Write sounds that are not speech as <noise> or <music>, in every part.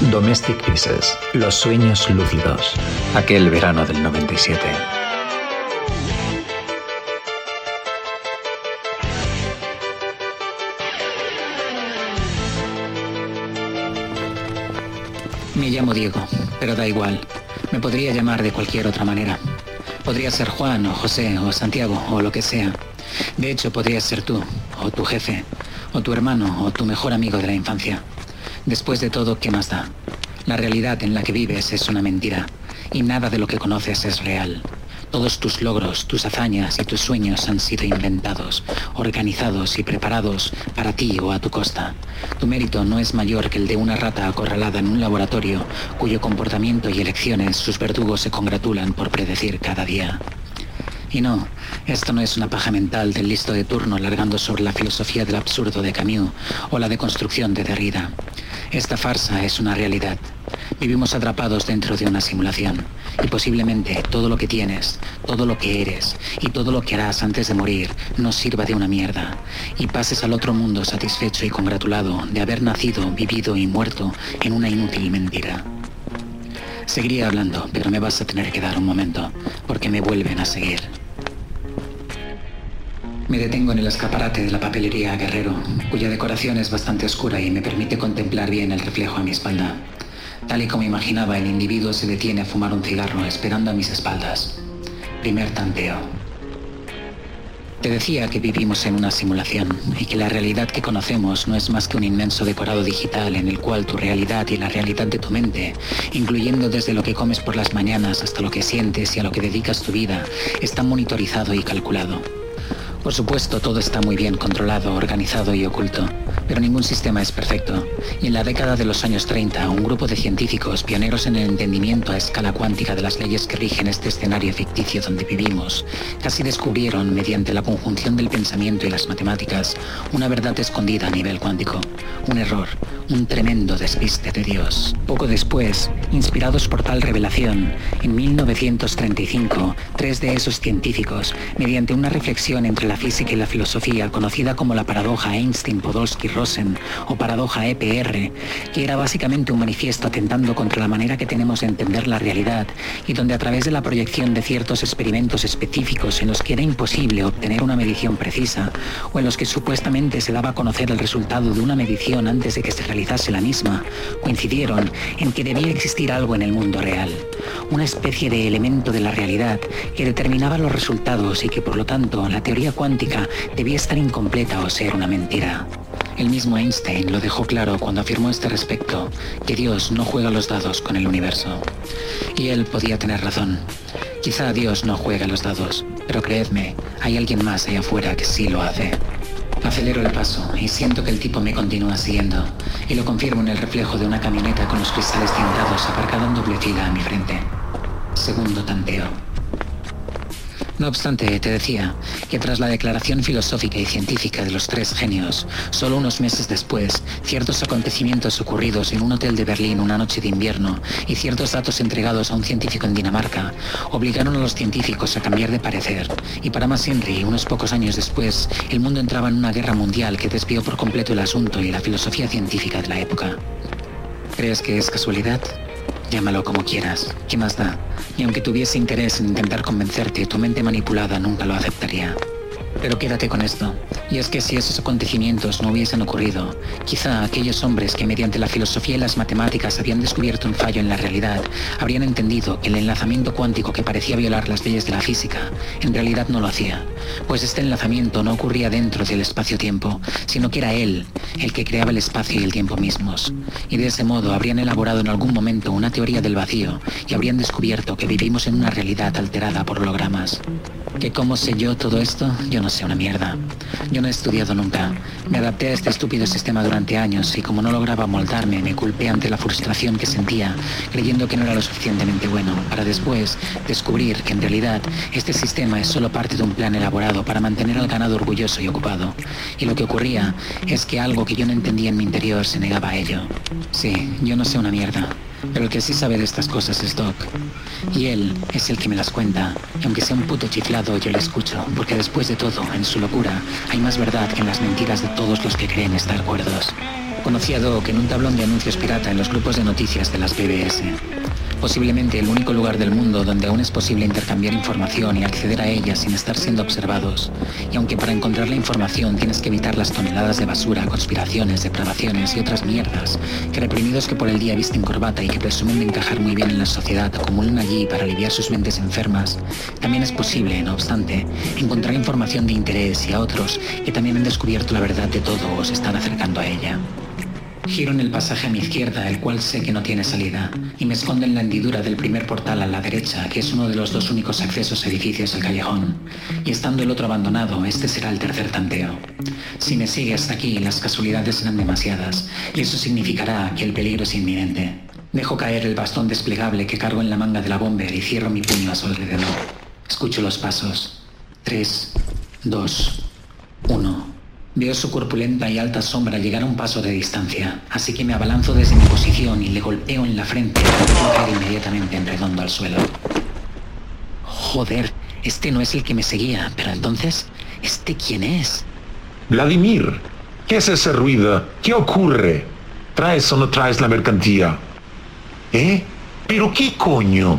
Domestic Pieces, Los sueños lúcidos, aquel verano del 97. Me llamo Diego, pero da igual. Me podría llamar de cualquier otra manera. Podría ser Juan o José o Santiago o lo que sea. De hecho, podría ser tú, o tu jefe, o tu hermano, o tu mejor amigo de la infancia. Después de todo, ¿qué más da? La realidad en la que vives es una mentira, y nada de lo que conoces es real. Todos tus logros, tus hazañas y tus sueños han sido inventados, organizados y preparados para ti o a tu costa. Tu mérito no es mayor que el de una rata acorralada en un laboratorio cuyo comportamiento y elecciones sus verdugos se congratulan por predecir cada día. Y no, esto no es una paja mental del listo de turno largando sobre la filosofía del absurdo de Camus o la deconstrucción de Derrida. Esta farsa es una realidad. Vivimos atrapados dentro de una simulación y posiblemente todo lo que tienes, todo lo que eres y todo lo que harás antes de morir no sirva de una mierda y pases al otro mundo satisfecho y congratulado de haber nacido, vivido y muerto en una inútil mentira. Seguiría hablando, pero me vas a tener que dar un momento, porque me vuelven a seguir. Me detengo en el escaparate de la papelería Guerrero, cuya decoración es bastante oscura y me permite contemplar bien el reflejo a mi espalda. Tal y como imaginaba, el individuo se detiene a fumar un cigarro esperando a mis espaldas. Primer tanteo. Te decía que vivimos en una simulación y que la realidad que conocemos no es más que un inmenso decorado digital en el cual tu realidad y la realidad de tu mente, incluyendo desde lo que comes por las mañanas hasta lo que sientes y a lo que dedicas tu vida, está monitorizado y calculado. Por supuesto, todo está muy bien controlado, organizado y oculto, pero ningún sistema es perfecto. Y en la década de los años 30, un grupo de científicos pioneros en el entendimiento a escala cuántica de las leyes que rigen este escenario ficticio donde vivimos, casi descubrieron, mediante la conjunción del pensamiento y las matemáticas, una verdad escondida a nivel cuántico. Un error, un tremendo despiste de Dios. Poco después, inspirados por tal revelación, en 1935, tres de esos científicos, mediante una reflexión entre la física y la filosofía conocida como la paradoja Einstein-Podolsky-Rosen o paradoja EPR, que era básicamente un manifiesto atentando contra la manera que tenemos de entender la realidad y donde a través de la proyección de ciertos experimentos específicos en los que era imposible obtener una medición precisa o en los que supuestamente se daba a conocer el resultado de una medición antes de que se realizase la misma, coincidieron en que debía existir algo en el mundo real, una especie de elemento de la realidad que determinaba los resultados y que por lo tanto la teoría cuántica debía estar incompleta o ser una mentira. El mismo Einstein lo dejó claro cuando afirmó este respecto, que Dios no juega los dados con el universo. Y él podía tener razón. Quizá Dios no juega los dados, pero creedme, hay alguien más allá afuera que sí lo hace. Acelero el paso y siento que el tipo me continúa siguiendo, y lo confirmo en el reflejo de una camioneta con los cristales tintados aparcada en doble fila a mi frente. Segundo tanteo. No obstante, te decía que tras la declaración filosófica y científica de los tres genios, solo unos meses después, ciertos acontecimientos ocurridos en un hotel de Berlín una noche de invierno y ciertos datos entregados a un científico en Dinamarca obligaron a los científicos a cambiar de parecer. Y para más Henry, unos pocos años después, el mundo entraba en una guerra mundial que desvió por completo el asunto y la filosofía científica de la época. ¿Crees que es casualidad? Llámalo como quieras. ¿Qué más da? Y aunque tuviese interés en intentar convencerte, tu mente manipulada nunca lo aceptaría. Pero quédate con esto, y es que si esos acontecimientos no hubiesen ocurrido, quizá aquellos hombres que mediante la filosofía y las matemáticas habían descubierto un fallo en la realidad, habrían entendido que el enlazamiento cuántico que parecía violar las leyes de la física, en realidad no lo hacía, pues este enlazamiento no ocurría dentro del espacio-tiempo, sino que era él el que creaba el espacio y el tiempo mismos, y de ese modo habrían elaborado en algún momento una teoría del vacío y habrían descubierto que vivimos en una realidad alterada por hologramas. ¿Que cómo sé yo todo esto? Yo no sé una mierda. Yo no he estudiado nunca. Me adapté a este estúpido sistema durante años y como no lograba moldarme, me culpé ante la frustración que sentía, creyendo que no era lo suficientemente bueno, para después descubrir que en realidad este sistema es solo parte de un plan elaborado para mantener al ganado orgulloso y ocupado. Y lo que ocurría es que algo que yo no entendía en mi interior se negaba a ello. Sí, yo no sé una mierda. Pero el que sí sabe de estas cosas es Doc. Y él es el que me las cuenta. Y aunque sea un puto chiflado, yo le escucho. Porque después de todo, en su locura, hay más verdad que en las mentiras de todos los que creen estar cuerdos. Conocí a Doc en un tablón de anuncios pirata en los grupos de noticias de las PBS posiblemente el único lugar del mundo donde aún es posible intercambiar información y acceder a ella sin estar siendo observados. Y aunque para encontrar la información tienes que evitar las toneladas de basura, conspiraciones, depravaciones y otras mierdas, que reprimidos que por el día visten corbata y que presumen de encajar muy bien en la sociedad acumulan allí para aliviar sus mentes enfermas, también es posible, no obstante, encontrar información de interés y a otros que también han descubierto la verdad de todo o se están acercando a ella. Giro en el pasaje a mi izquierda, el cual sé que no tiene salida, y me escondo en la hendidura del primer portal a la derecha, que es uno de los dos únicos accesos a edificios del callejón. Y estando el otro abandonado, este será el tercer tanteo. Si me sigue hasta aquí, las casualidades serán demasiadas, y eso significará que el peligro es inminente. Dejo caer el bastón desplegable que cargo en la manga de la bomber y cierro mi puño a su alrededor. Escucho los pasos. Tres, dos, uno. Veo su corpulenta y alta sombra llegar a un paso de distancia, así que me abalanzo desde mi posición y le golpeo en la frente para caer inmediatamente en redondo al suelo. Joder, este no es el que me seguía, pero entonces, ¿este quién es? Vladimir, ¿qué es ese ruido? ¿Qué ocurre? ¿Traes o no traes la mercancía? ¿Eh? ¿Pero qué coño?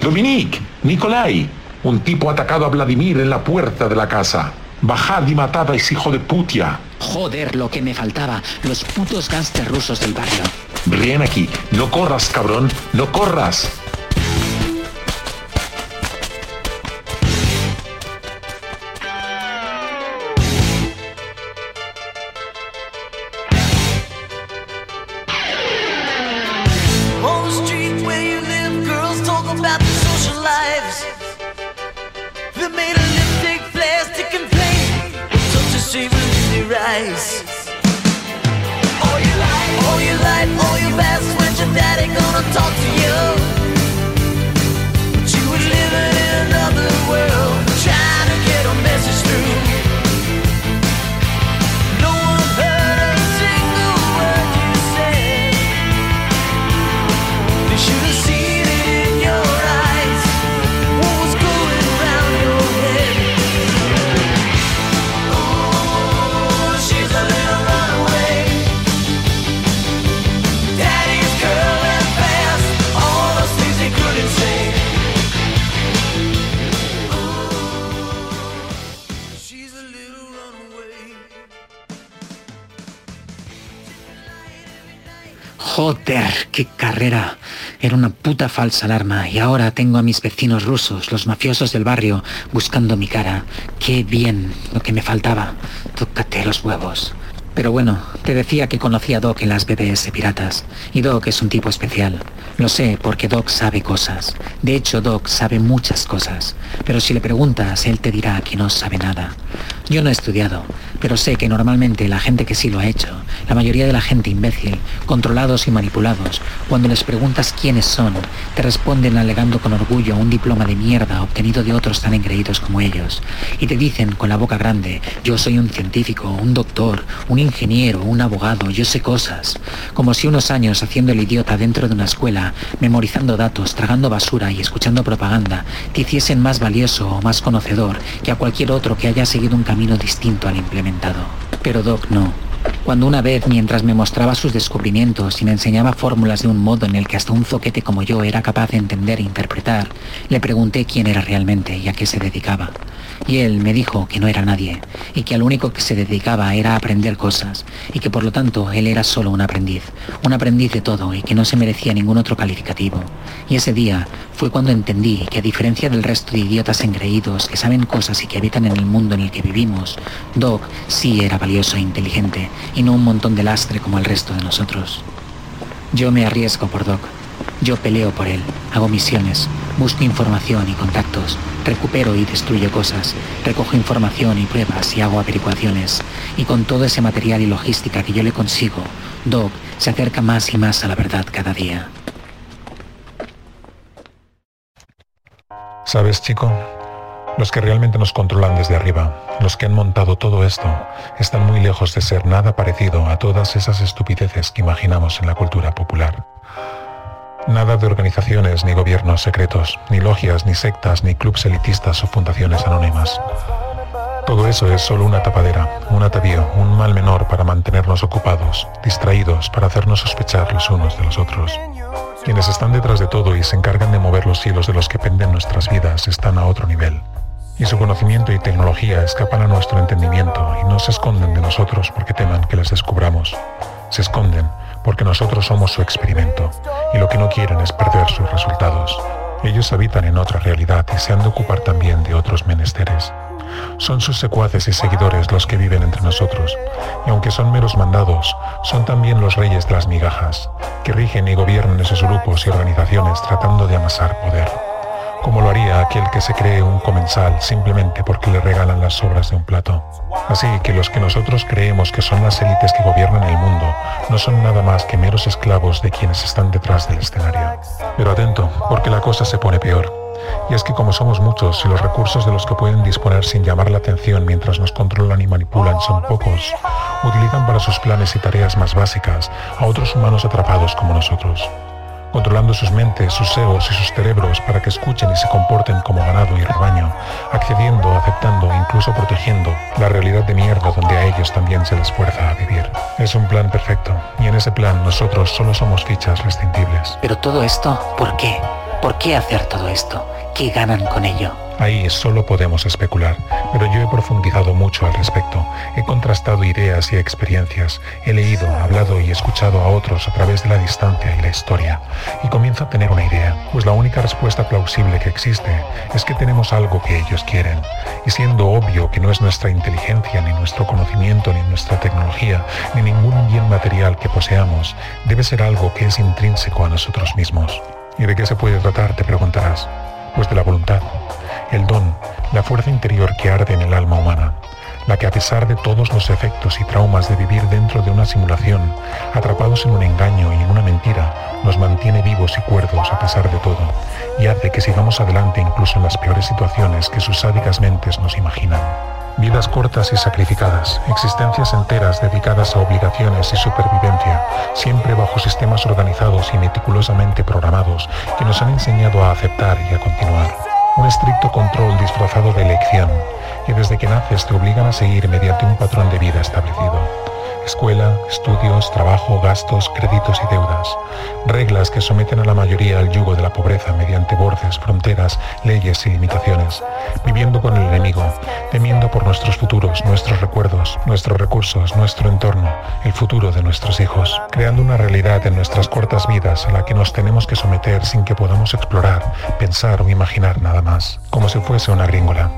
Dominique, Nicolai, un tipo atacado a Vladimir en la puerta de la casa. Bajad y matad a ese hijo de putia. Joder, lo que me faltaba. Los putos gángsters rusos del barrio. Ven aquí. No corras, cabrón. No corras. nice. All your life, all your life, all your best. When your daddy gonna talk to you? Era una puta falsa alarma y ahora tengo a mis vecinos rusos, los mafiosos del barrio, buscando mi cara. Qué bien, lo que me faltaba. Tócate los huevos. Pero bueno, te decía que conocía a Doc en las BBS piratas. Y Doc es un tipo especial. Lo sé porque Doc sabe cosas. De hecho, Doc sabe muchas cosas. Pero si le preguntas, él te dirá que no sabe nada. Yo no he estudiado, pero sé que normalmente la gente que sí lo ha hecho, la mayoría de la gente imbécil, controlados y manipulados, cuando les preguntas quiénes son, te responden alegando con orgullo un diploma de mierda obtenido de otros tan engreídos como ellos. Y te dicen con la boca grande, yo soy un científico, un doctor, un ingeniero, un abogado, yo sé cosas. Como si unos años haciendo el idiota dentro de una escuela, memorizando datos, tragando basura y escuchando propaganda, te hiciesen más valioso o más conocedor que a cualquier otro que haya seguido un camino distinto al implementado. Pero Doc no. Cuando una vez, mientras me mostraba sus descubrimientos y me enseñaba fórmulas de un modo en el que hasta un zoquete como yo era capaz de entender e interpretar, le pregunté quién era realmente y a qué se dedicaba. Y él me dijo que no era nadie, y que al único que se dedicaba era a aprender cosas, y que por lo tanto él era solo un aprendiz, un aprendiz de todo y que no se merecía ningún otro calificativo. Y ese día fue cuando entendí que a diferencia del resto de idiotas engreídos que saben cosas y que habitan en el mundo en el que vivimos, Doc sí era valioso e inteligente, y no un montón de lastre como el resto de nosotros. Yo me arriesgo por Doc. Yo peleo por él, hago misiones, busco información y contactos, recupero y destruyo cosas, recojo información y pruebas y hago averiguaciones. Y con todo ese material y logística que yo le consigo, Doc se acerca más y más a la verdad cada día. ¿Sabes, chico? Los que realmente nos controlan desde arriba, los que han montado todo esto, están muy lejos de ser nada parecido a todas esas estupideces que imaginamos en la cultura popular. Nada de organizaciones ni gobiernos secretos, ni logias, ni sectas, ni clubs elitistas o fundaciones anónimas. Todo eso es solo una tapadera, un atavío, un mal menor para mantenernos ocupados, distraídos, para hacernos sospechar los unos de los otros. Quienes están detrás de todo y se encargan de mover los hilos de los que penden nuestras vidas están a otro nivel. Y su conocimiento y tecnología escapan a nuestro entendimiento y no se esconden de nosotros porque teman que las descubramos. Se esconden porque nosotros somos su experimento y lo que no quieren es perder sus resultados. Ellos habitan en otra realidad y se han de ocupar también de otros menesteres. Son sus secuaces y seguidores los que viven entre nosotros, y aunque son meros mandados, son también los reyes de las migajas, que rigen y gobiernan esos grupos y organizaciones tratando de amasar poder como lo haría aquel que se cree un comensal simplemente porque le regalan las sobras de un plato. Así que los que nosotros creemos que son las élites que gobiernan el mundo no son nada más que meros esclavos de quienes están detrás del escenario. Pero atento, porque la cosa se pone peor. Y es que como somos muchos y los recursos de los que pueden disponer sin llamar la atención mientras nos controlan y manipulan son pocos, utilizan para sus planes y tareas más básicas a otros humanos atrapados como nosotros controlando sus mentes, sus egos y sus cerebros para que escuchen y se comporten como ganado y rebaño, accediendo, aceptando e incluso protegiendo la realidad de mierda donde a ellos también se les fuerza a vivir. Es un plan perfecto, y en ese plan nosotros solo somos fichas rescindibles. Pero todo esto, ¿por qué? ¿Por qué hacer todo esto? ¿Qué ganan con ello? Ahí solo podemos especular, pero yo he profundizado mucho al respecto. He contrastado ideas y experiencias, he leído, hablado y escuchado a otros a través de la distancia y la historia, y comienzo a tener una idea, pues la única respuesta plausible que existe es que tenemos algo que ellos quieren, y siendo obvio que no es nuestra inteligencia, ni nuestro conocimiento, ni nuestra tecnología, ni ningún bien material que poseamos, debe ser algo que es intrínseco a nosotros mismos. ¿Y de qué se puede tratar? Te preguntarás. Pues de la voluntad el don, la fuerza interior que arde en el alma humana, la que a pesar de todos los efectos y traumas de vivir dentro de una simulación, atrapados en un engaño y en una mentira, nos mantiene vivos y cuerdos a pesar de todo, y hace que sigamos adelante incluso en las peores situaciones que sus sádicas mentes nos imaginan. Vidas cortas y sacrificadas, existencias enteras dedicadas a obligaciones y supervivencia, siempre bajo sistemas organizados y meticulosamente programados que nos han enseñado a aceptar y a continuar un estricto control disfrazado de elección, y desde que naces te obligan a seguir mediante un patrón de vida establecido escuela, estudios, trabajo, gastos, créditos y deudas. Reglas que someten a la mayoría al yugo de la pobreza mediante bordes, fronteras, leyes y limitaciones. Viviendo con el enemigo, temiendo por nuestros futuros, nuestros recuerdos, nuestros recursos, nuestro entorno, el futuro de nuestros hijos. Creando una realidad en nuestras cortas vidas a la que nos tenemos que someter sin que podamos explorar, pensar o imaginar nada más. Como si fuese una gringola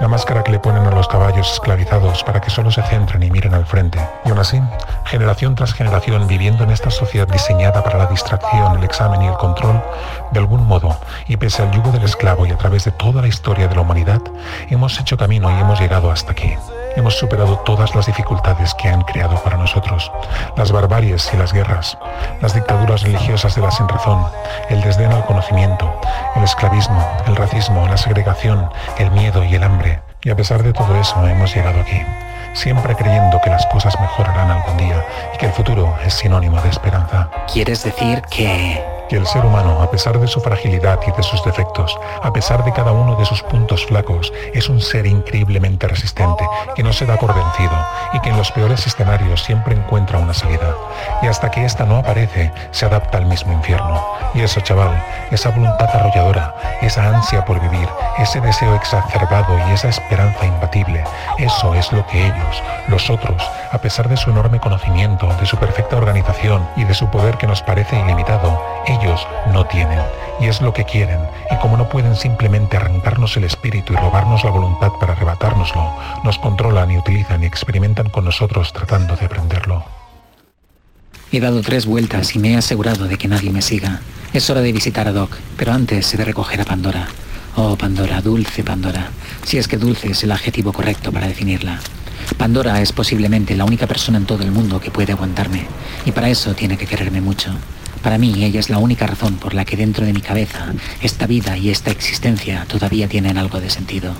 la máscara que le ponen a los caballos esclavizados para que solo se centren y miren al frente. Y aún así, generación tras generación viviendo en esta sociedad diseñada para la distracción, el examen y el control, de algún modo, y pese al yugo del esclavo y a través de toda la historia de la humanidad, hemos hecho camino y hemos llegado hasta aquí. Hemos superado todas las dificultades que han creado para nosotros, las barbaries y las guerras, las dictaduras religiosas de la sinrazón, el desdén al conocimiento, el esclavismo, el racismo, la segregación, el miedo y el hambre. Y a pesar de todo eso hemos llegado aquí, siempre creyendo que las cosas mejorarán algún día y que el futuro es sinónimo de esperanza. ¿Quieres decir que que el ser humano, a pesar de su fragilidad y de sus defectos, a pesar de cada uno de sus puntos flacos, es un ser increíblemente resistente, que no se da por vencido y que en los peores escenarios siempre encuentra una salida. Y hasta que ésta no aparece, se adapta al mismo infierno. Y eso, chaval, esa voluntad arrolladora, esa ansia por vivir, ese deseo exacerbado y esa esperanza imbatible, eso es lo que ellos, los otros, a pesar de su enorme conocimiento, de su perfecta organización y de su poder que nos parece ilimitado, no tienen. Y es lo que quieren. Y como no pueden simplemente arrancarnos el espíritu y robarnos la voluntad para arrebatárnoslo, nos controlan y utilizan y experimentan con nosotros tratando de aprenderlo. He dado tres vueltas y me he asegurado de que nadie me siga. Es hora de visitar a Doc, pero antes he de recoger a Pandora. Oh, Pandora, dulce Pandora. Si es que dulce es el adjetivo correcto para definirla. Pandora es posiblemente la única persona en todo el mundo que puede aguantarme, y para eso tiene que quererme mucho. Para mí ella es la única razón por la que dentro de mi cabeza esta vida y esta existencia todavía tienen algo de sentido.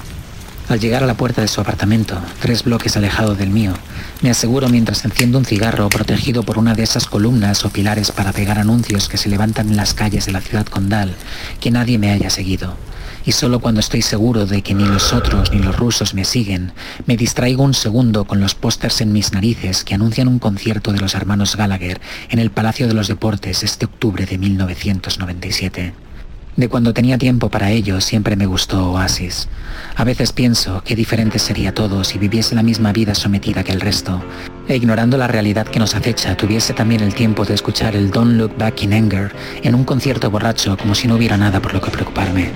Al llegar a la puerta de su apartamento, tres bloques alejado del mío, me aseguro mientras enciendo un cigarro protegido por una de esas columnas o pilares para pegar anuncios que se levantan en las calles de la ciudad condal, que nadie me haya seguido. Y solo cuando estoy seguro de que ni los otros ni los rusos me siguen, me distraigo un segundo con los pósters en mis narices que anuncian un concierto de los hermanos Gallagher en el Palacio de los Deportes este octubre de 1997. De cuando tenía tiempo para ello siempre me gustó Oasis. A veces pienso qué diferente sería todo si viviese la misma vida sometida que el resto, e ignorando la realidad que nos acecha, tuviese también el tiempo de escuchar el Don't Look Back in Anger en un concierto borracho como si no hubiera nada por lo que preocuparme.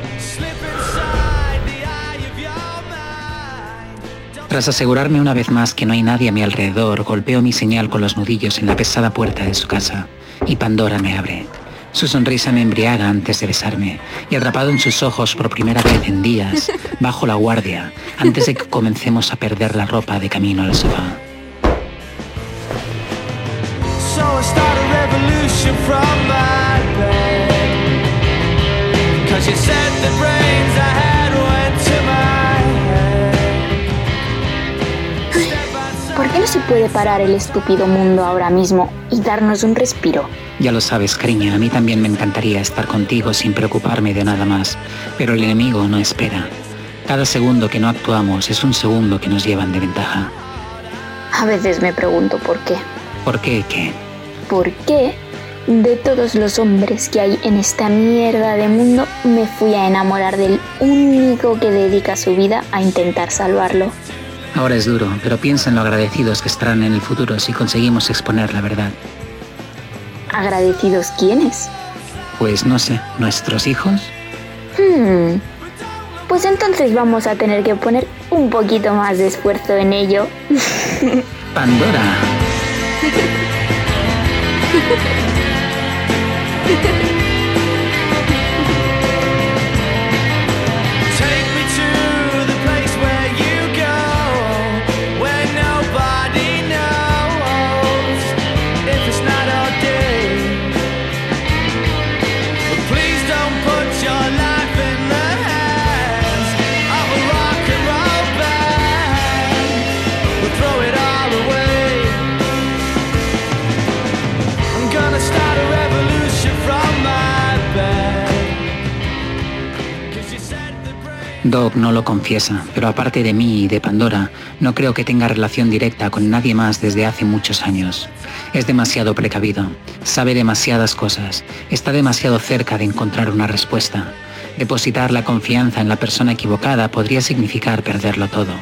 Tras asegurarme una vez más que no hay nadie a mi alrededor, golpeo mi señal con los nudillos en la pesada puerta de su casa y Pandora me abre. Su sonrisa me embriaga antes de besarme y atrapado en sus ojos por primera vez en días, <laughs> bajo la guardia, antes de que comencemos a perder la ropa de camino al sofá. ¿Por no se puede parar el estúpido mundo ahora mismo y darnos un respiro? Ya lo sabes, cariño, a mí también me encantaría estar contigo sin preocuparme de nada más, pero el enemigo no espera. Cada segundo que no actuamos es un segundo que nos llevan de ventaja. A veces me pregunto por qué. ¿Por qué qué? ¿Por qué de todos los hombres que hay en esta mierda de mundo me fui a enamorar del único que dedica su vida a intentar salvarlo? Ahora es duro, pero piensa en lo agradecidos que estarán en el futuro si conseguimos exponer la verdad. ¿Agradecidos quiénes? Pues no sé, ¿nuestros hijos? Hmm. Pues entonces vamos a tener que poner un poquito más de esfuerzo en ello. <laughs> Pandora. <laughs> Doc no lo confiesa, pero aparte de mí y de Pandora, no creo que tenga relación directa con nadie más desde hace muchos años. Es demasiado precavido, sabe demasiadas cosas, está demasiado cerca de encontrar una respuesta. Depositar la confianza en la persona equivocada podría significar perderlo todo.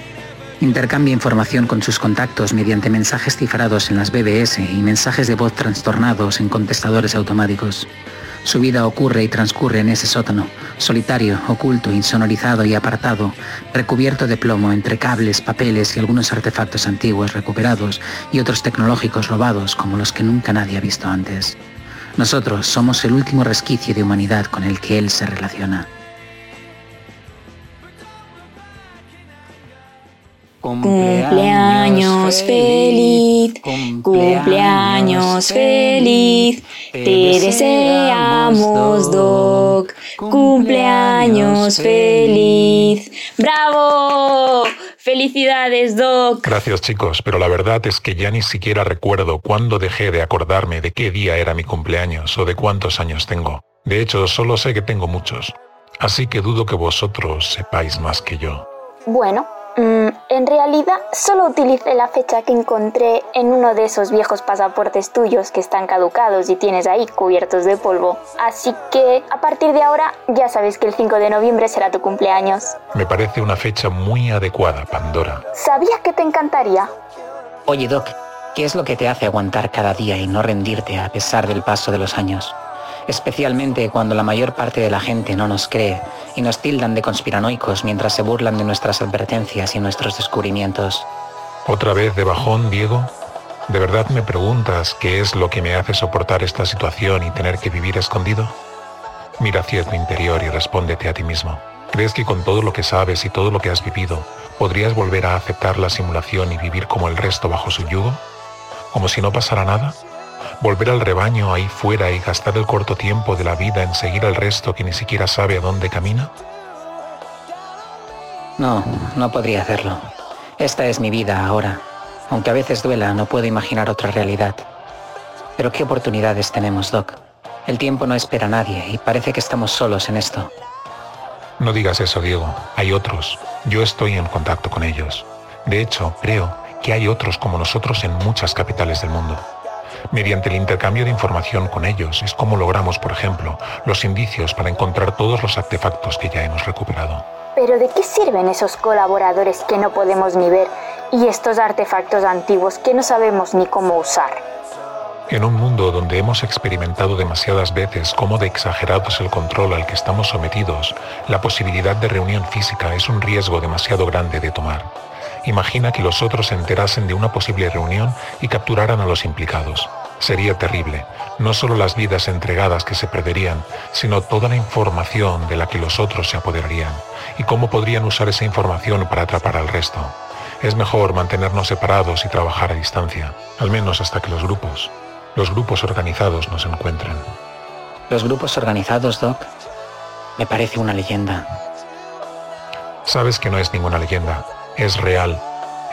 Intercambia información con sus contactos mediante mensajes cifrados en las BBS y mensajes de voz trastornados en contestadores automáticos. Su vida ocurre y transcurre en ese sótano, solitario, oculto, insonorizado y apartado, recubierto de plomo entre cables, papeles y algunos artefactos antiguos recuperados y otros tecnológicos robados como los que nunca nadie ha visto antes. Nosotros somos el último resquicio de humanidad con el que él se relaciona. Cumpleaños feliz, cumpleaños feliz, te deseamos Doc, cumpleaños feliz. ¡Bravo! ¡Felicidades, Doc! Gracias, chicos, pero la verdad es que ya ni siquiera recuerdo cuándo dejé de acordarme de qué día era mi cumpleaños o de cuántos años tengo. De hecho, solo sé que tengo muchos. Así que dudo que vosotros sepáis más que yo. Bueno, Mm, en realidad solo utilicé la fecha que encontré en uno de esos viejos pasaportes tuyos que están caducados y tienes ahí cubiertos de polvo. Así que a partir de ahora ya sabes que el 5 de noviembre será tu cumpleaños. Me parece una fecha muy adecuada, Pandora. Sabía que te encantaría. Oye, Doc, ¿qué es lo que te hace aguantar cada día y no rendirte a pesar del paso de los años? Especialmente cuando la mayor parte de la gente no nos cree y nos tildan de conspiranoicos mientras se burlan de nuestras advertencias y nuestros descubrimientos. ¿Otra vez de bajón, Diego? ¿De verdad me preguntas qué es lo que me hace soportar esta situación y tener que vivir escondido? Mira hacia tu interior y respóndete a ti mismo. ¿Crees que con todo lo que sabes y todo lo que has vivido, podrías volver a aceptar la simulación y vivir como el resto bajo su yugo? ¿Como si no pasara nada? Volver al rebaño ahí fuera y gastar el corto tiempo de la vida en seguir al resto que ni siquiera sabe a dónde camina? No, no podría hacerlo. Esta es mi vida ahora. Aunque a veces duela, no puedo imaginar otra realidad. Pero qué oportunidades tenemos, Doc. El tiempo no espera a nadie y parece que estamos solos en esto. No digas eso, Diego. Hay otros. Yo estoy en contacto con ellos. De hecho, creo que hay otros como nosotros en muchas capitales del mundo. Mediante el intercambio de información con ellos es como logramos, por ejemplo, los indicios para encontrar todos los artefactos que ya hemos recuperado. Pero ¿de qué sirven esos colaboradores que no podemos ni ver y estos artefactos antiguos que no sabemos ni cómo usar? En un mundo donde hemos experimentado demasiadas veces cómo de exagerado es el control al que estamos sometidos, la posibilidad de reunión física es un riesgo demasiado grande de tomar. Imagina que los otros se enterasen de una posible reunión y capturaran a los implicados. Sería terrible, no solo las vidas entregadas que se perderían, sino toda la información de la que los otros se apoderarían, y cómo podrían usar esa información para atrapar al resto. Es mejor mantenernos separados y trabajar a distancia, al menos hasta que los grupos, los grupos organizados nos encuentren. Los grupos organizados, Doc, me parece una leyenda. Sabes que no es ninguna leyenda, es real.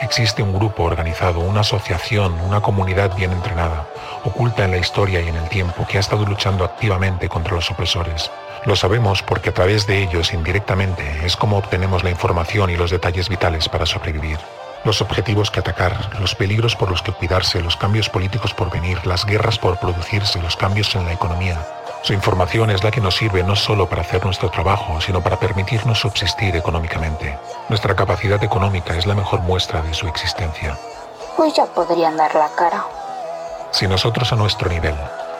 Existe un grupo organizado, una asociación, una comunidad bien entrenada, oculta en la historia y en el tiempo, que ha estado luchando activamente contra los opresores. Lo sabemos porque a través de ellos, indirectamente, es como obtenemos la información y los detalles vitales para sobrevivir los objetivos que atacar, los peligros por los que cuidarse, los cambios políticos por venir, las guerras por producirse, los cambios en la economía. Su información es la que nos sirve no solo para hacer nuestro trabajo, sino para permitirnos subsistir económicamente. Nuestra capacidad económica es la mejor muestra de su existencia. Pues ya podrían dar la cara. Si nosotros a nuestro nivel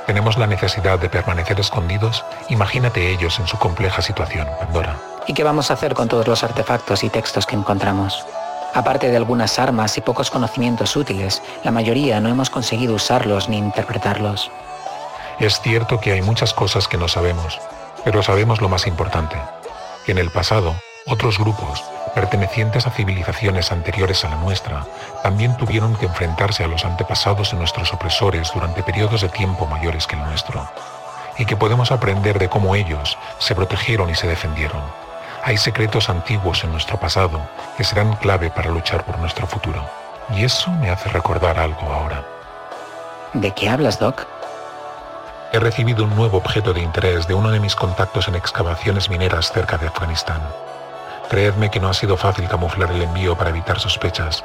tenemos la necesidad de permanecer escondidos, imagínate ellos en su compleja situación, Pandora. ¿Y qué vamos a hacer con todos los artefactos y textos que encontramos? Aparte de algunas armas y pocos conocimientos útiles, la mayoría no hemos conseguido usarlos ni interpretarlos. Es cierto que hay muchas cosas que no sabemos, pero sabemos lo más importante, que en el pasado otros grupos, pertenecientes a civilizaciones anteriores a la nuestra, también tuvieron que enfrentarse a los antepasados de nuestros opresores durante periodos de tiempo mayores que el nuestro, y que podemos aprender de cómo ellos se protegieron y se defendieron. Hay secretos antiguos en nuestro pasado que serán clave para luchar por nuestro futuro. Y eso me hace recordar algo ahora. ¿De qué hablas, Doc? He recibido un nuevo objeto de interés de uno de mis contactos en excavaciones mineras cerca de Afganistán. Creedme que no ha sido fácil camuflar el envío para evitar sospechas.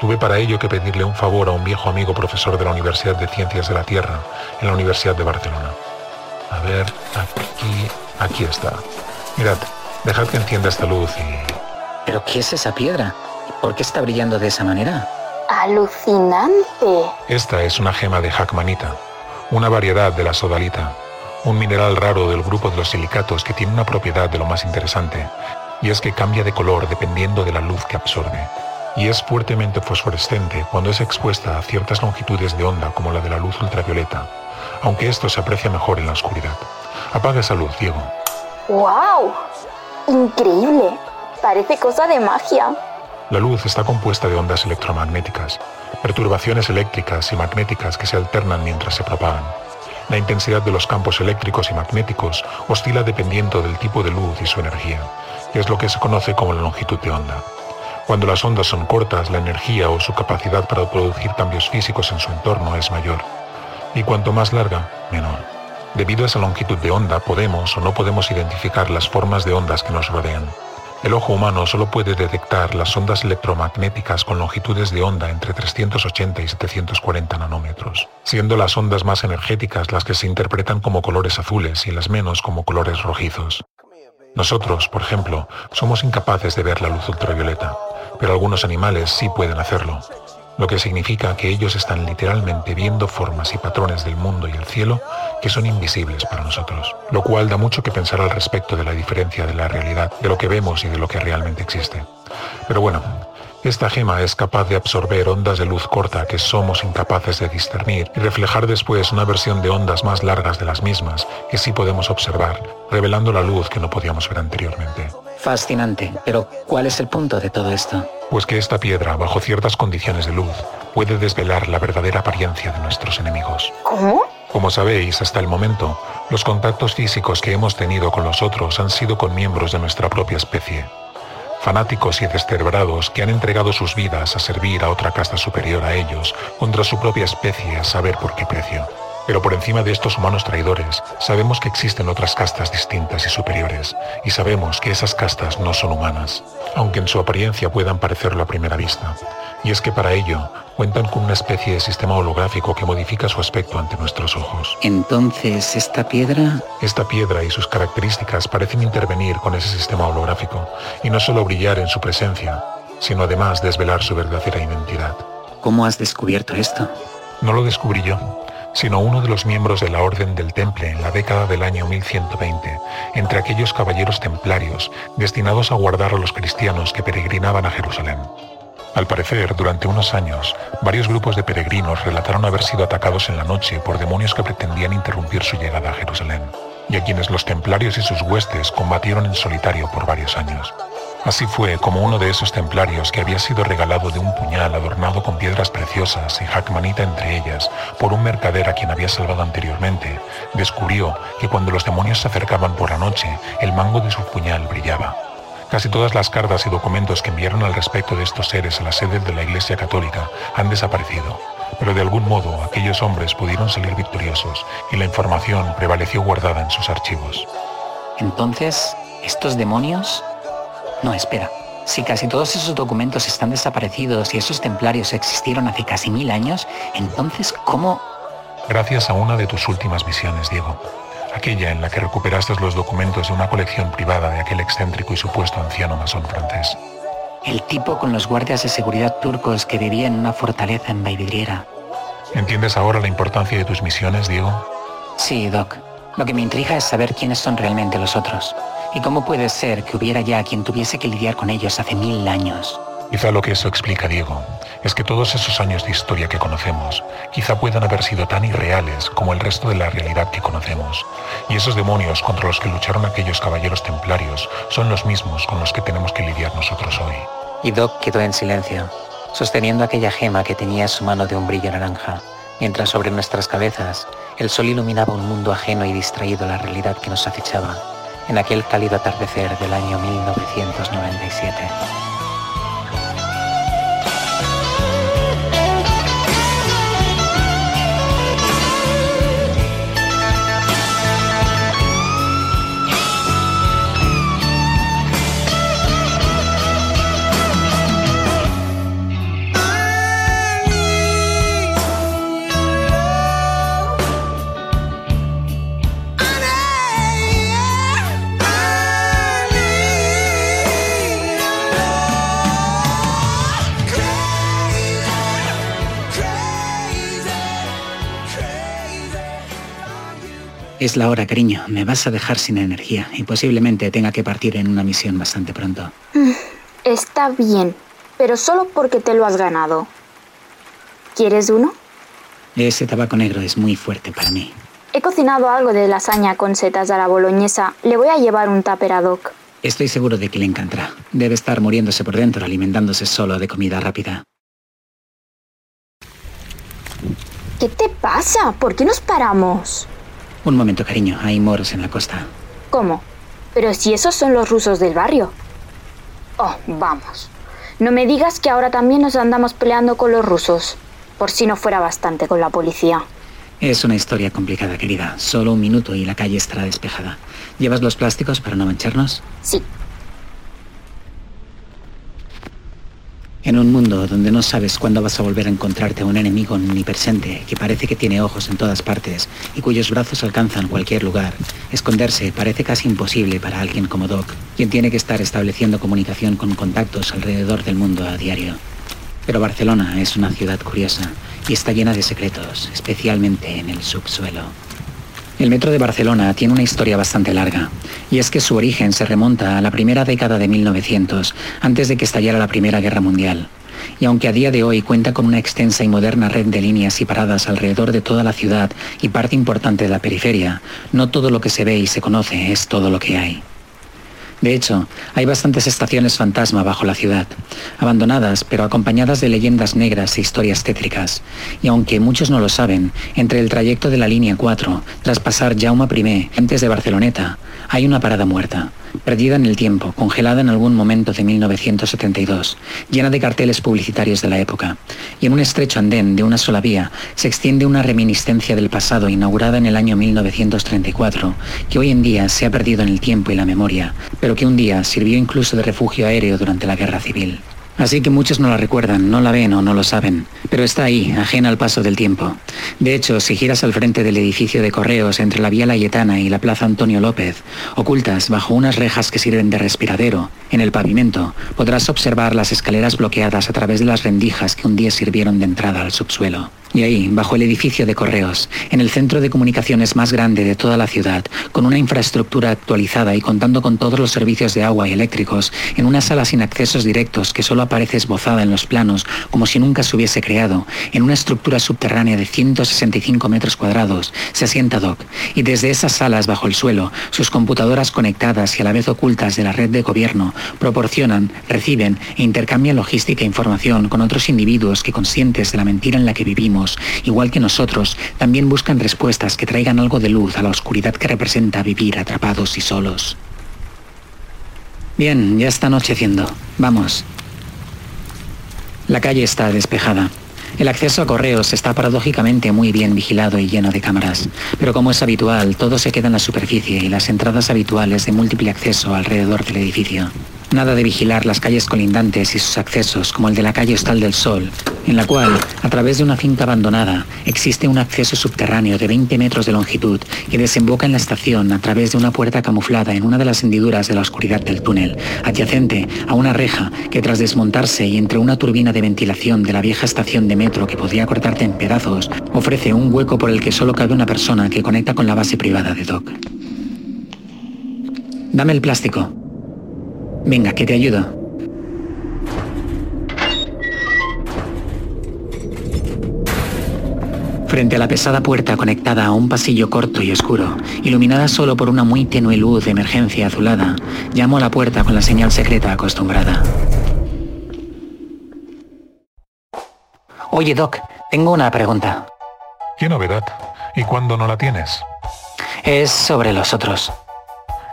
Tuve para ello que pedirle un favor a un viejo amigo profesor de la Universidad de Ciencias de la Tierra en la Universidad de Barcelona. A ver, aquí, aquí está. Mirad, Dejad que encienda esta luz y... ¿Pero qué es esa piedra? ¿Por qué está brillando de esa manera? Alucinante. Esta es una gema de Hakmanita, una variedad de la sodalita, un mineral raro del grupo de los silicatos que tiene una propiedad de lo más interesante, y es que cambia de color dependiendo de la luz que absorbe, y es fuertemente fosforescente cuando es expuesta a ciertas longitudes de onda como la de la luz ultravioleta, aunque esto se aprecia mejor en la oscuridad. Apaga esa luz, Diego. ¡Wow! Increíble. Parece cosa de magia. La luz está compuesta de ondas electromagnéticas, perturbaciones eléctricas y magnéticas que se alternan mientras se propagan. La intensidad de los campos eléctricos y magnéticos oscila dependiendo del tipo de luz y su energía, que es lo que se conoce como la longitud de onda. Cuando las ondas son cortas, la energía o su capacidad para producir cambios físicos en su entorno es mayor, y cuanto más larga, menor. Debido a esa longitud de onda podemos o no podemos identificar las formas de ondas que nos rodean. El ojo humano solo puede detectar las ondas electromagnéticas con longitudes de onda entre 380 y 740 nanómetros, siendo las ondas más energéticas las que se interpretan como colores azules y las menos como colores rojizos. Nosotros, por ejemplo, somos incapaces de ver la luz ultravioleta, pero algunos animales sí pueden hacerlo, lo que significa que ellos están literalmente viendo formas y patrones del mundo y el cielo que son invisibles para nosotros, lo cual da mucho que pensar al respecto de la diferencia de la realidad, de lo que vemos y de lo que realmente existe. Pero bueno, esta gema es capaz de absorber ondas de luz corta que somos incapaces de discernir y reflejar después una versión de ondas más largas de las mismas que sí podemos observar, revelando la luz que no podíamos ver anteriormente. Fascinante, pero ¿cuál es el punto de todo esto? Pues que esta piedra, bajo ciertas condiciones de luz, puede desvelar la verdadera apariencia de nuestros enemigos. ¿Cómo? Como sabéis, hasta el momento, los contactos físicos que hemos tenido con los otros han sido con miembros de nuestra propia especie. Fanáticos y descerebrados que han entregado sus vidas a servir a otra casta superior a ellos contra su propia especie a saber por qué precio. Pero por encima de estos humanos traidores, sabemos que existen otras castas distintas y superiores, y sabemos que esas castas no son humanas, aunque en su apariencia puedan parecerlo a primera vista. Y es que para ello cuentan con una especie de sistema holográfico que modifica su aspecto ante nuestros ojos. Entonces, ¿esta piedra? Esta piedra y sus características parecen intervenir con ese sistema holográfico, y no solo brillar en su presencia, sino además desvelar su verdadera identidad. ¿Cómo has descubierto esto? No lo descubrí yo, sino uno de los miembros de la Orden del Temple en la década del año 1120, entre aquellos caballeros templarios destinados a guardar a los cristianos que peregrinaban a Jerusalén. Al parecer, durante unos años, varios grupos de peregrinos relataron haber sido atacados en la noche por demonios que pretendían interrumpir su llegada a Jerusalén, y a quienes los templarios y sus huestes combatieron en solitario por varios años. Así fue como uno de esos templarios que había sido regalado de un puñal adornado con piedras preciosas y jacmanita entre ellas por un mercader a quien había salvado anteriormente, descubrió que cuando los demonios se acercaban por la noche, el mango de su puñal brillaba. Casi todas las cartas y documentos que enviaron al respecto de estos seres a la sede de la Iglesia Católica han desaparecido, pero de algún modo aquellos hombres pudieron salir victoriosos y la información prevaleció guardada en sus archivos. Entonces, ¿estos demonios no, espera. Si casi todos esos documentos están desaparecidos y esos templarios existieron hace casi mil años, entonces, ¿cómo...? Gracias a una de tus últimas misiones, Diego. Aquella en la que recuperaste los documentos de una colección privada de aquel excéntrico y supuesto anciano masón francés. El tipo con los guardias de seguridad turcos que vivía en una fortaleza en Baividriera. ¿Entiendes ahora la importancia de tus misiones, Diego? Sí, Doc. Lo que me intriga es saber quiénes son realmente los otros. ¿Y cómo puede ser que hubiera ya quien tuviese que lidiar con ellos hace mil años? Quizá lo que eso explica, Diego, es que todos esos años de historia que conocemos quizá puedan haber sido tan irreales como el resto de la realidad que conocemos. Y esos demonios contra los que lucharon aquellos caballeros templarios son los mismos con los que tenemos que lidiar nosotros hoy. Y Doc quedó en silencio, sosteniendo aquella gema que tenía en su mano de un brillo naranja, mientras sobre nuestras cabezas el sol iluminaba un mundo ajeno y distraído a la realidad que nos acechaba en aquel cálido atardecer del año 1997. Es la hora, cariño. Me vas a dejar sin energía y posiblemente tenga que partir en una misión bastante pronto. Mm, está bien, pero solo porque te lo has ganado. ¿Quieres uno? Ese tabaco negro es muy fuerte para mí. He cocinado algo de lasaña con setas de la boloñesa. Le voy a llevar un tupper a Doc. Estoy seguro de que le encantará. Debe estar muriéndose por dentro alimentándose solo de comida rápida. ¿Qué te pasa? ¿Por qué nos paramos? Un momento, cariño. Hay moros en la costa. ¿Cómo? Pero si esos son los rusos del barrio. Oh, vamos. No me digas que ahora también nos andamos peleando con los rusos. Por si no fuera bastante con la policía. Es una historia complicada, querida. Solo un minuto y la calle estará despejada. ¿Llevas los plásticos para no mancharnos? Sí. En un mundo donde no sabes cuándo vas a volver a encontrarte a un enemigo omnipresente que parece que tiene ojos en todas partes y cuyos brazos alcanzan cualquier lugar, esconderse parece casi imposible para alguien como Doc, quien tiene que estar estableciendo comunicación con contactos alrededor del mundo a diario. Pero Barcelona es una ciudad curiosa y está llena de secretos, especialmente en el subsuelo. El metro de Barcelona tiene una historia bastante larga, y es que su origen se remonta a la primera década de 1900, antes de que estallara la Primera Guerra Mundial. Y aunque a día de hoy cuenta con una extensa y moderna red de líneas y paradas alrededor de toda la ciudad y parte importante de la periferia, no todo lo que se ve y se conoce es todo lo que hay. De hecho, hay bastantes estaciones fantasma bajo la ciudad, abandonadas pero acompañadas de leyendas negras e historias tétricas. Y aunque muchos no lo saben, entre el trayecto de la línea 4, tras pasar Jaume I, antes de Barceloneta, hay una parada muerta, perdida en el tiempo, congelada en algún momento de 1972, llena de carteles publicitarios de la época. y en un estrecho andén de una sola vía se extiende una reminiscencia del pasado inaugurada en el año 1934, que hoy en día se ha perdido en el tiempo y la memoria, pero que un día sirvió incluso de refugio aéreo durante la Guerra Civil. Así que muchos no la recuerdan, no la ven o no lo saben, pero está ahí, ajena al paso del tiempo. De hecho, si giras al frente del edificio de correos entre la Vía Layetana y la Plaza Antonio López, ocultas bajo unas rejas que sirven de respiradero, en el pavimento, podrás observar las escaleras bloqueadas a través de las rendijas que un día sirvieron de entrada al subsuelo. Y ahí, bajo el edificio de correos, en el centro de comunicaciones más grande de toda la ciudad, con una infraestructura actualizada y contando con todos los servicios de agua y eléctricos, en una sala sin accesos directos que solo aparece esbozada en los planos como si nunca se hubiese creado, en una estructura subterránea de 165 metros cuadrados, se asienta Doc, y desde esas salas bajo el suelo, sus computadoras conectadas y a la vez ocultas de la red de gobierno, proporcionan, reciben e intercambian logística e información con otros individuos que conscientes de la mentira en la que vivimos, igual que nosotros, también buscan respuestas que traigan algo de luz a la oscuridad que representa vivir atrapados y solos. Bien, ya está anocheciendo. Vamos. La calle está despejada. El acceso a correos está paradójicamente muy bien vigilado y lleno de cámaras, pero como es habitual, todo se queda en la superficie y las entradas habituales de múltiple acceso alrededor del edificio. Nada de vigilar las calles colindantes y sus accesos, como el de la calle Hostal del Sol, en la cual, a través de una finca abandonada, existe un acceso subterráneo de 20 metros de longitud que desemboca en la estación a través de una puerta camuflada en una de las hendiduras de la oscuridad del túnel, adyacente a una reja que tras desmontarse y entre una turbina de ventilación de la vieja estación de metro que podría cortarte en pedazos, ofrece un hueco por el que solo cabe una persona que conecta con la base privada de Doc. Dame el plástico, Venga, que te ayudo. Frente a la pesada puerta conectada a un pasillo corto y oscuro, iluminada solo por una muy tenue luz de emergencia azulada, llamo a la puerta con la señal secreta acostumbrada. Oye, Doc, tengo una pregunta. ¿Qué novedad? ¿Y cuándo no la tienes? Es sobre los otros.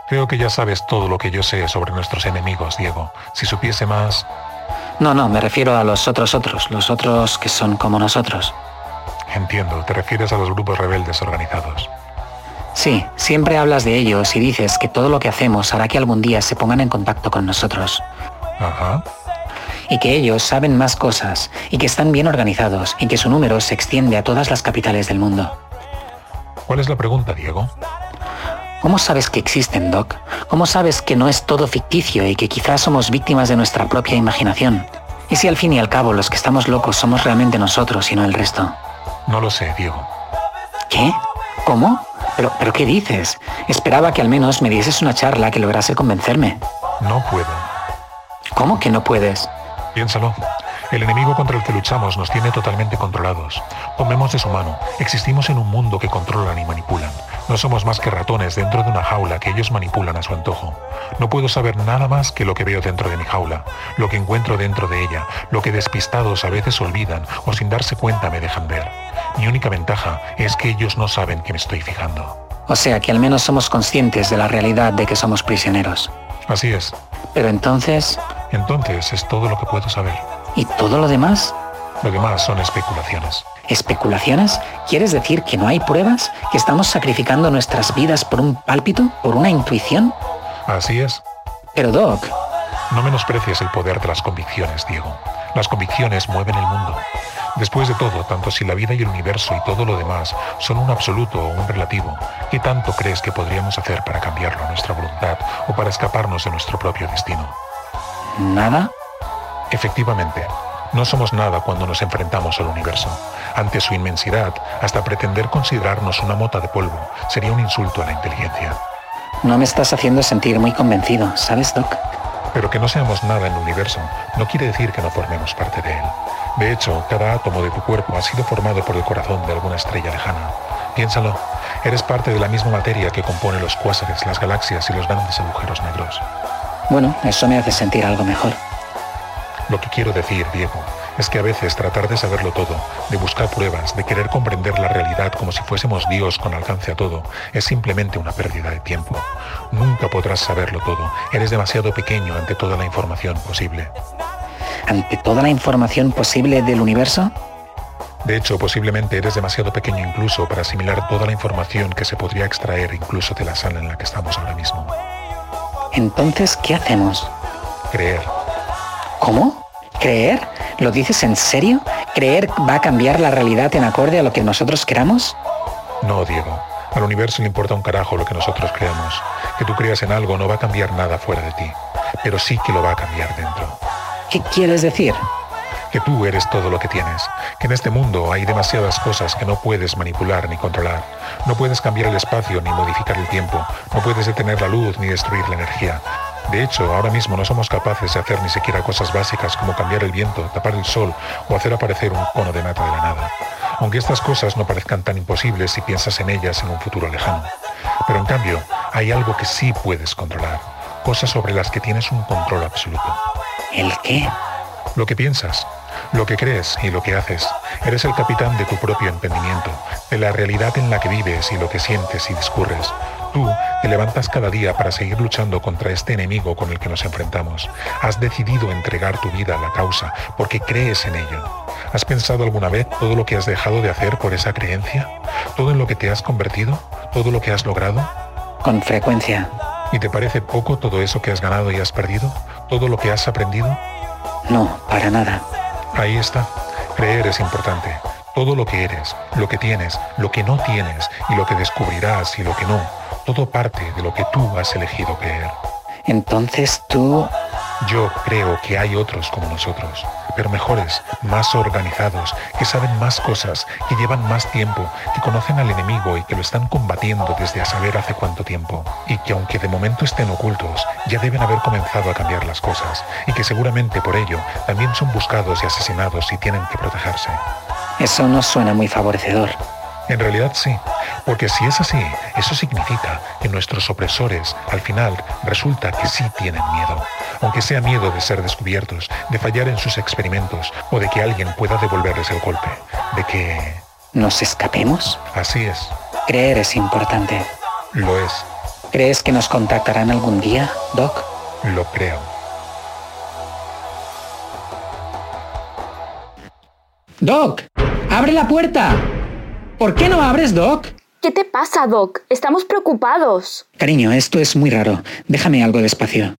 Creo que ya sabes todo lo que yo sé sobre nuestros enemigos, Diego. Si supiese más... No, no, me refiero a los otros otros, los otros que son como nosotros. Entiendo, te refieres a los grupos rebeldes organizados. Sí, siempre hablas de ellos y dices que todo lo que hacemos hará que algún día se pongan en contacto con nosotros. Ajá. Y que ellos saben más cosas y que están bien organizados y que su número se extiende a todas las capitales del mundo. ¿Cuál es la pregunta, Diego? ¿Cómo sabes que existen, Doc? ¿Cómo sabes que no es todo ficticio y que quizás somos víctimas de nuestra propia imaginación? ¿Y si al fin y al cabo los que estamos locos somos realmente nosotros y no el resto? No lo sé, Diego. ¿Qué? ¿Cómo? ¿Pero, pero qué dices? Esperaba que al menos me dieses una charla que lograse convencerme. No puedo. ¿Cómo que no puedes? Piénsalo. El enemigo contra el que luchamos nos tiene totalmente controlados. Comemos de su mano. Existimos en un mundo que controlan y manipulan. No somos más que ratones dentro de una jaula que ellos manipulan a su antojo. No puedo saber nada más que lo que veo dentro de mi jaula, lo que encuentro dentro de ella, lo que despistados a veces olvidan o sin darse cuenta me dejan ver. Mi única ventaja es que ellos no saben que me estoy fijando. O sea que al menos somos conscientes de la realidad de que somos prisioneros. Así es. Pero entonces... Entonces es todo lo que puedo saber. ¿Y todo lo demás? Lo demás son especulaciones. ¿Especulaciones? ¿Quieres decir que no hay pruebas? ¿Que estamos sacrificando nuestras vidas por un pálpito? ¿Por una intuición? Así es. Pero Doc... No menosprecies el poder de las convicciones, Diego. Las convicciones mueven el mundo. Después de todo, tanto si la vida y el universo y todo lo demás son un absoluto o un relativo, ¿qué tanto crees que podríamos hacer para cambiarlo a nuestra voluntad o para escaparnos de nuestro propio destino? ¿Nada? Efectivamente, no somos nada cuando nos enfrentamos al universo. Ante su inmensidad, hasta pretender considerarnos una mota de polvo sería un insulto a la inteligencia. No me estás haciendo sentir muy convencido, ¿sabes, Doc? Pero que no seamos nada en el universo no quiere decir que no formemos parte de él. De hecho, cada átomo de tu cuerpo ha sido formado por el corazón de alguna estrella lejana. Piénsalo, eres parte de la misma materia que compone los cuásares, las galaxias y los grandes agujeros negros. Bueno, eso me hace sentir algo mejor. Lo que quiero decir, Diego, es que a veces tratar de saberlo todo, de buscar pruebas, de querer comprender la realidad como si fuésemos Dios con alcance a todo, es simplemente una pérdida de tiempo. Nunca podrás saberlo todo. Eres demasiado pequeño ante toda la información posible. ¿Ante toda la información posible del universo? De hecho, posiblemente eres demasiado pequeño incluso para asimilar toda la información que se podría extraer incluso de la sala en la que estamos ahora mismo. Entonces, ¿qué hacemos? Creer. ¿Cómo? ¿Creer? ¿Lo dices en serio? ¿Creer va a cambiar la realidad en acorde a lo que nosotros queramos? No, Diego. Al universo le importa un carajo lo que nosotros creamos. Que tú creas en algo no va a cambiar nada fuera de ti, pero sí que lo va a cambiar dentro. ¿Qué quieres decir? Que tú eres todo lo que tienes, que en este mundo hay demasiadas cosas que no puedes manipular ni controlar. No puedes cambiar el espacio ni modificar el tiempo, no puedes detener la luz ni destruir la energía. De hecho, ahora mismo no somos capaces de hacer ni siquiera cosas básicas como cambiar el viento, tapar el sol o hacer aparecer un cono de nata de la nada. Aunque estas cosas no parezcan tan imposibles si piensas en ellas en un futuro lejano. Pero en cambio, hay algo que sí puedes controlar, cosas sobre las que tienes un control absoluto. ¿El qué? Lo que piensas, lo que crees y lo que haces. Eres el capitán de tu propio emprendimiento, de la realidad en la que vives y lo que sientes y discurres. Tú te levantas cada día para seguir luchando contra este enemigo con el que nos enfrentamos. Has decidido entregar tu vida a la causa porque crees en ello. ¿Has pensado alguna vez todo lo que has dejado de hacer por esa creencia? ¿Todo en lo que te has convertido? ¿Todo lo que has logrado? Con frecuencia. ¿Y te parece poco todo eso que has ganado y has perdido? ¿Todo lo que has aprendido? No, para nada. Ahí está. Creer es importante. Todo lo que eres, lo que tienes, lo que no tienes y lo que descubrirás y lo que no, todo parte de lo que tú has elegido creer. Entonces tú... Yo creo que hay otros como nosotros, pero mejores, más organizados, que saben más cosas, que llevan más tiempo, que conocen al enemigo y que lo están combatiendo desde a saber hace cuánto tiempo. Y que aunque de momento estén ocultos, ya deben haber comenzado a cambiar las cosas. Y que seguramente por ello también son buscados y asesinados y tienen que protegerse. Eso no suena muy favorecedor. En realidad sí, porque si es así, eso significa que nuestros opresores al final resulta que sí tienen miedo, aunque sea miedo de ser descubiertos, de fallar en sus experimentos o de que alguien pueda devolverles el golpe, de que... ¿Nos escapemos? Así es. Creer es importante. Lo es. ¿Crees que nos contactarán algún día, Doc? Lo creo. Doc, abre la puerta. ¿Por qué no abres, Doc? ¿Qué te pasa, Doc? Estamos preocupados. Cariño, esto es muy raro. Déjame algo despacio.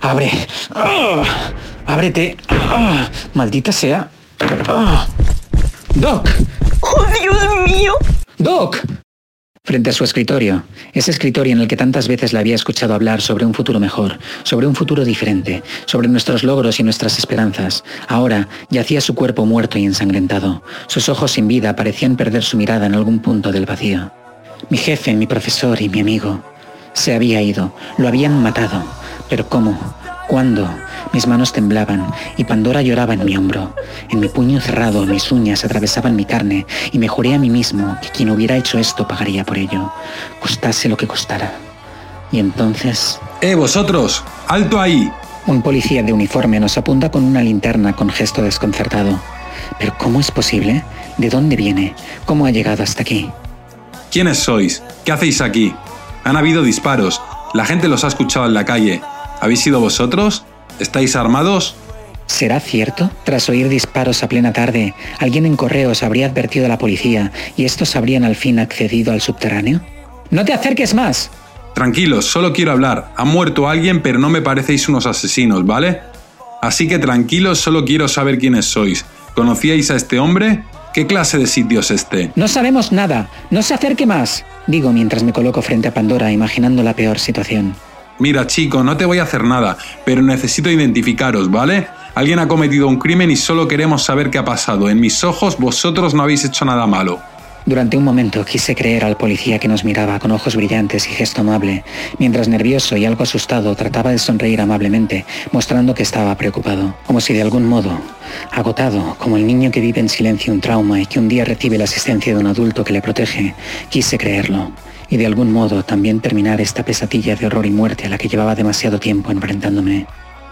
Abre. Ábrete. Maldita sea. Doc. ¡Oh, Dios mío! Doc frente a su escritorio, ese escritorio en el que tantas veces la había escuchado hablar sobre un futuro mejor, sobre un futuro diferente, sobre nuestros logros y nuestras esperanzas. Ahora yacía su cuerpo muerto y ensangrentado. Sus ojos sin vida parecían perder su mirada en algún punto del vacío. Mi jefe, mi profesor y mi amigo se había ido, lo habían matado. Pero ¿cómo? ¿Cuándo? Mis manos temblaban y Pandora lloraba en mi hombro. En mi puño cerrado mis uñas atravesaban mi carne y me juré a mí mismo que quien hubiera hecho esto pagaría por ello, costase lo que costara. Y entonces... ¡Eh, vosotros! ¡Alto ahí! Un policía de uniforme nos apunta con una linterna con gesto desconcertado. ¿Pero cómo es posible? ¿De dónde viene? ¿Cómo ha llegado hasta aquí? ¿Quiénes sois? ¿Qué hacéis aquí? Han habido disparos. La gente los ha escuchado en la calle. ¿Habéis sido vosotros? ¿Estáis armados? ¿Será cierto? Tras oír disparos a plena tarde, alguien en correos habría advertido a la policía y estos habrían al fin accedido al subterráneo. ¡No te acerques más! Tranquilos, solo quiero hablar. Ha muerto alguien, pero no me parecéis unos asesinos, ¿vale? Así que tranquilos, solo quiero saber quiénes sois. ¿Conocíais a este hombre? ¿Qué clase de sitio es este? No sabemos nada. No se acerque más, digo mientras me coloco frente a Pandora imaginando la peor situación. Mira, chico, no te voy a hacer nada, pero necesito identificaros, ¿vale? Alguien ha cometido un crimen y solo queremos saber qué ha pasado. En mis ojos, vosotros no habéis hecho nada malo. Durante un momento quise creer al policía que nos miraba con ojos brillantes y gesto amable, mientras nervioso y algo asustado trataba de sonreír amablemente, mostrando que estaba preocupado, como si de algún modo, agotado, como el niño que vive en silencio un trauma y que un día recibe la asistencia de un adulto que le protege, quise creerlo y de algún modo también terminar esta pesadilla de horror y muerte a la que llevaba demasiado tiempo enfrentándome.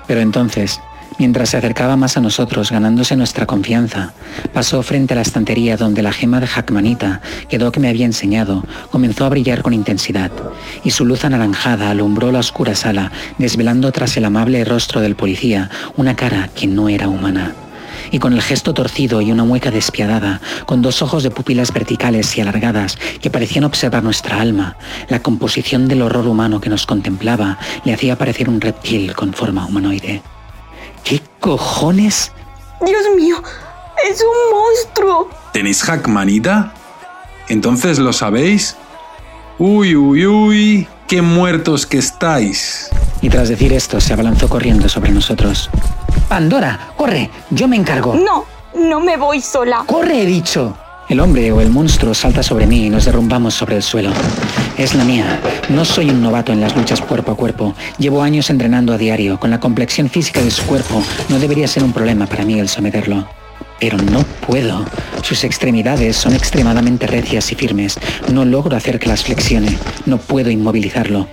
Pero entonces Mientras se acercaba más a nosotros, ganándose nuestra confianza, pasó frente a la estantería donde la gema de Hackmanita, que Doc me había enseñado, comenzó a brillar con intensidad, y su luz anaranjada alumbró la oscura sala, desvelando tras el amable rostro del policía una cara que no era humana y con el gesto torcido y una mueca despiadada, con dos ojos de pupilas verticales y alargadas que parecían observar nuestra alma, la composición del horror humano que nos contemplaba le hacía parecer un reptil con forma humanoide. ¿Qué cojones? Dios mío, es un monstruo. ¿Tenéis hackmanita? ¿Entonces lo sabéis? Uy, uy, uy, qué muertos que estáis. Y tras decir esto, se abalanzó corriendo sobre nosotros. Pandora, corre, yo me encargo. No, no me voy sola. ¡Corre, he dicho! El hombre o el monstruo salta sobre mí y nos derrumbamos sobre el suelo. Es la mía. No soy un novato en las luchas cuerpo a cuerpo. Llevo años entrenando a diario. Con la complexión física de su cuerpo, no debería ser un problema para mí el someterlo. Pero no puedo. Sus extremidades son extremadamente recias y firmes. No logro hacer que las flexione. No puedo inmovilizarlo.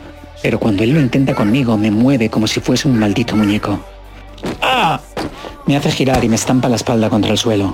Pero cuando él lo intenta conmigo, me mueve como si fuese un maldito muñeco. ¡Ah! Me hace girar y me estampa la espalda contra el suelo.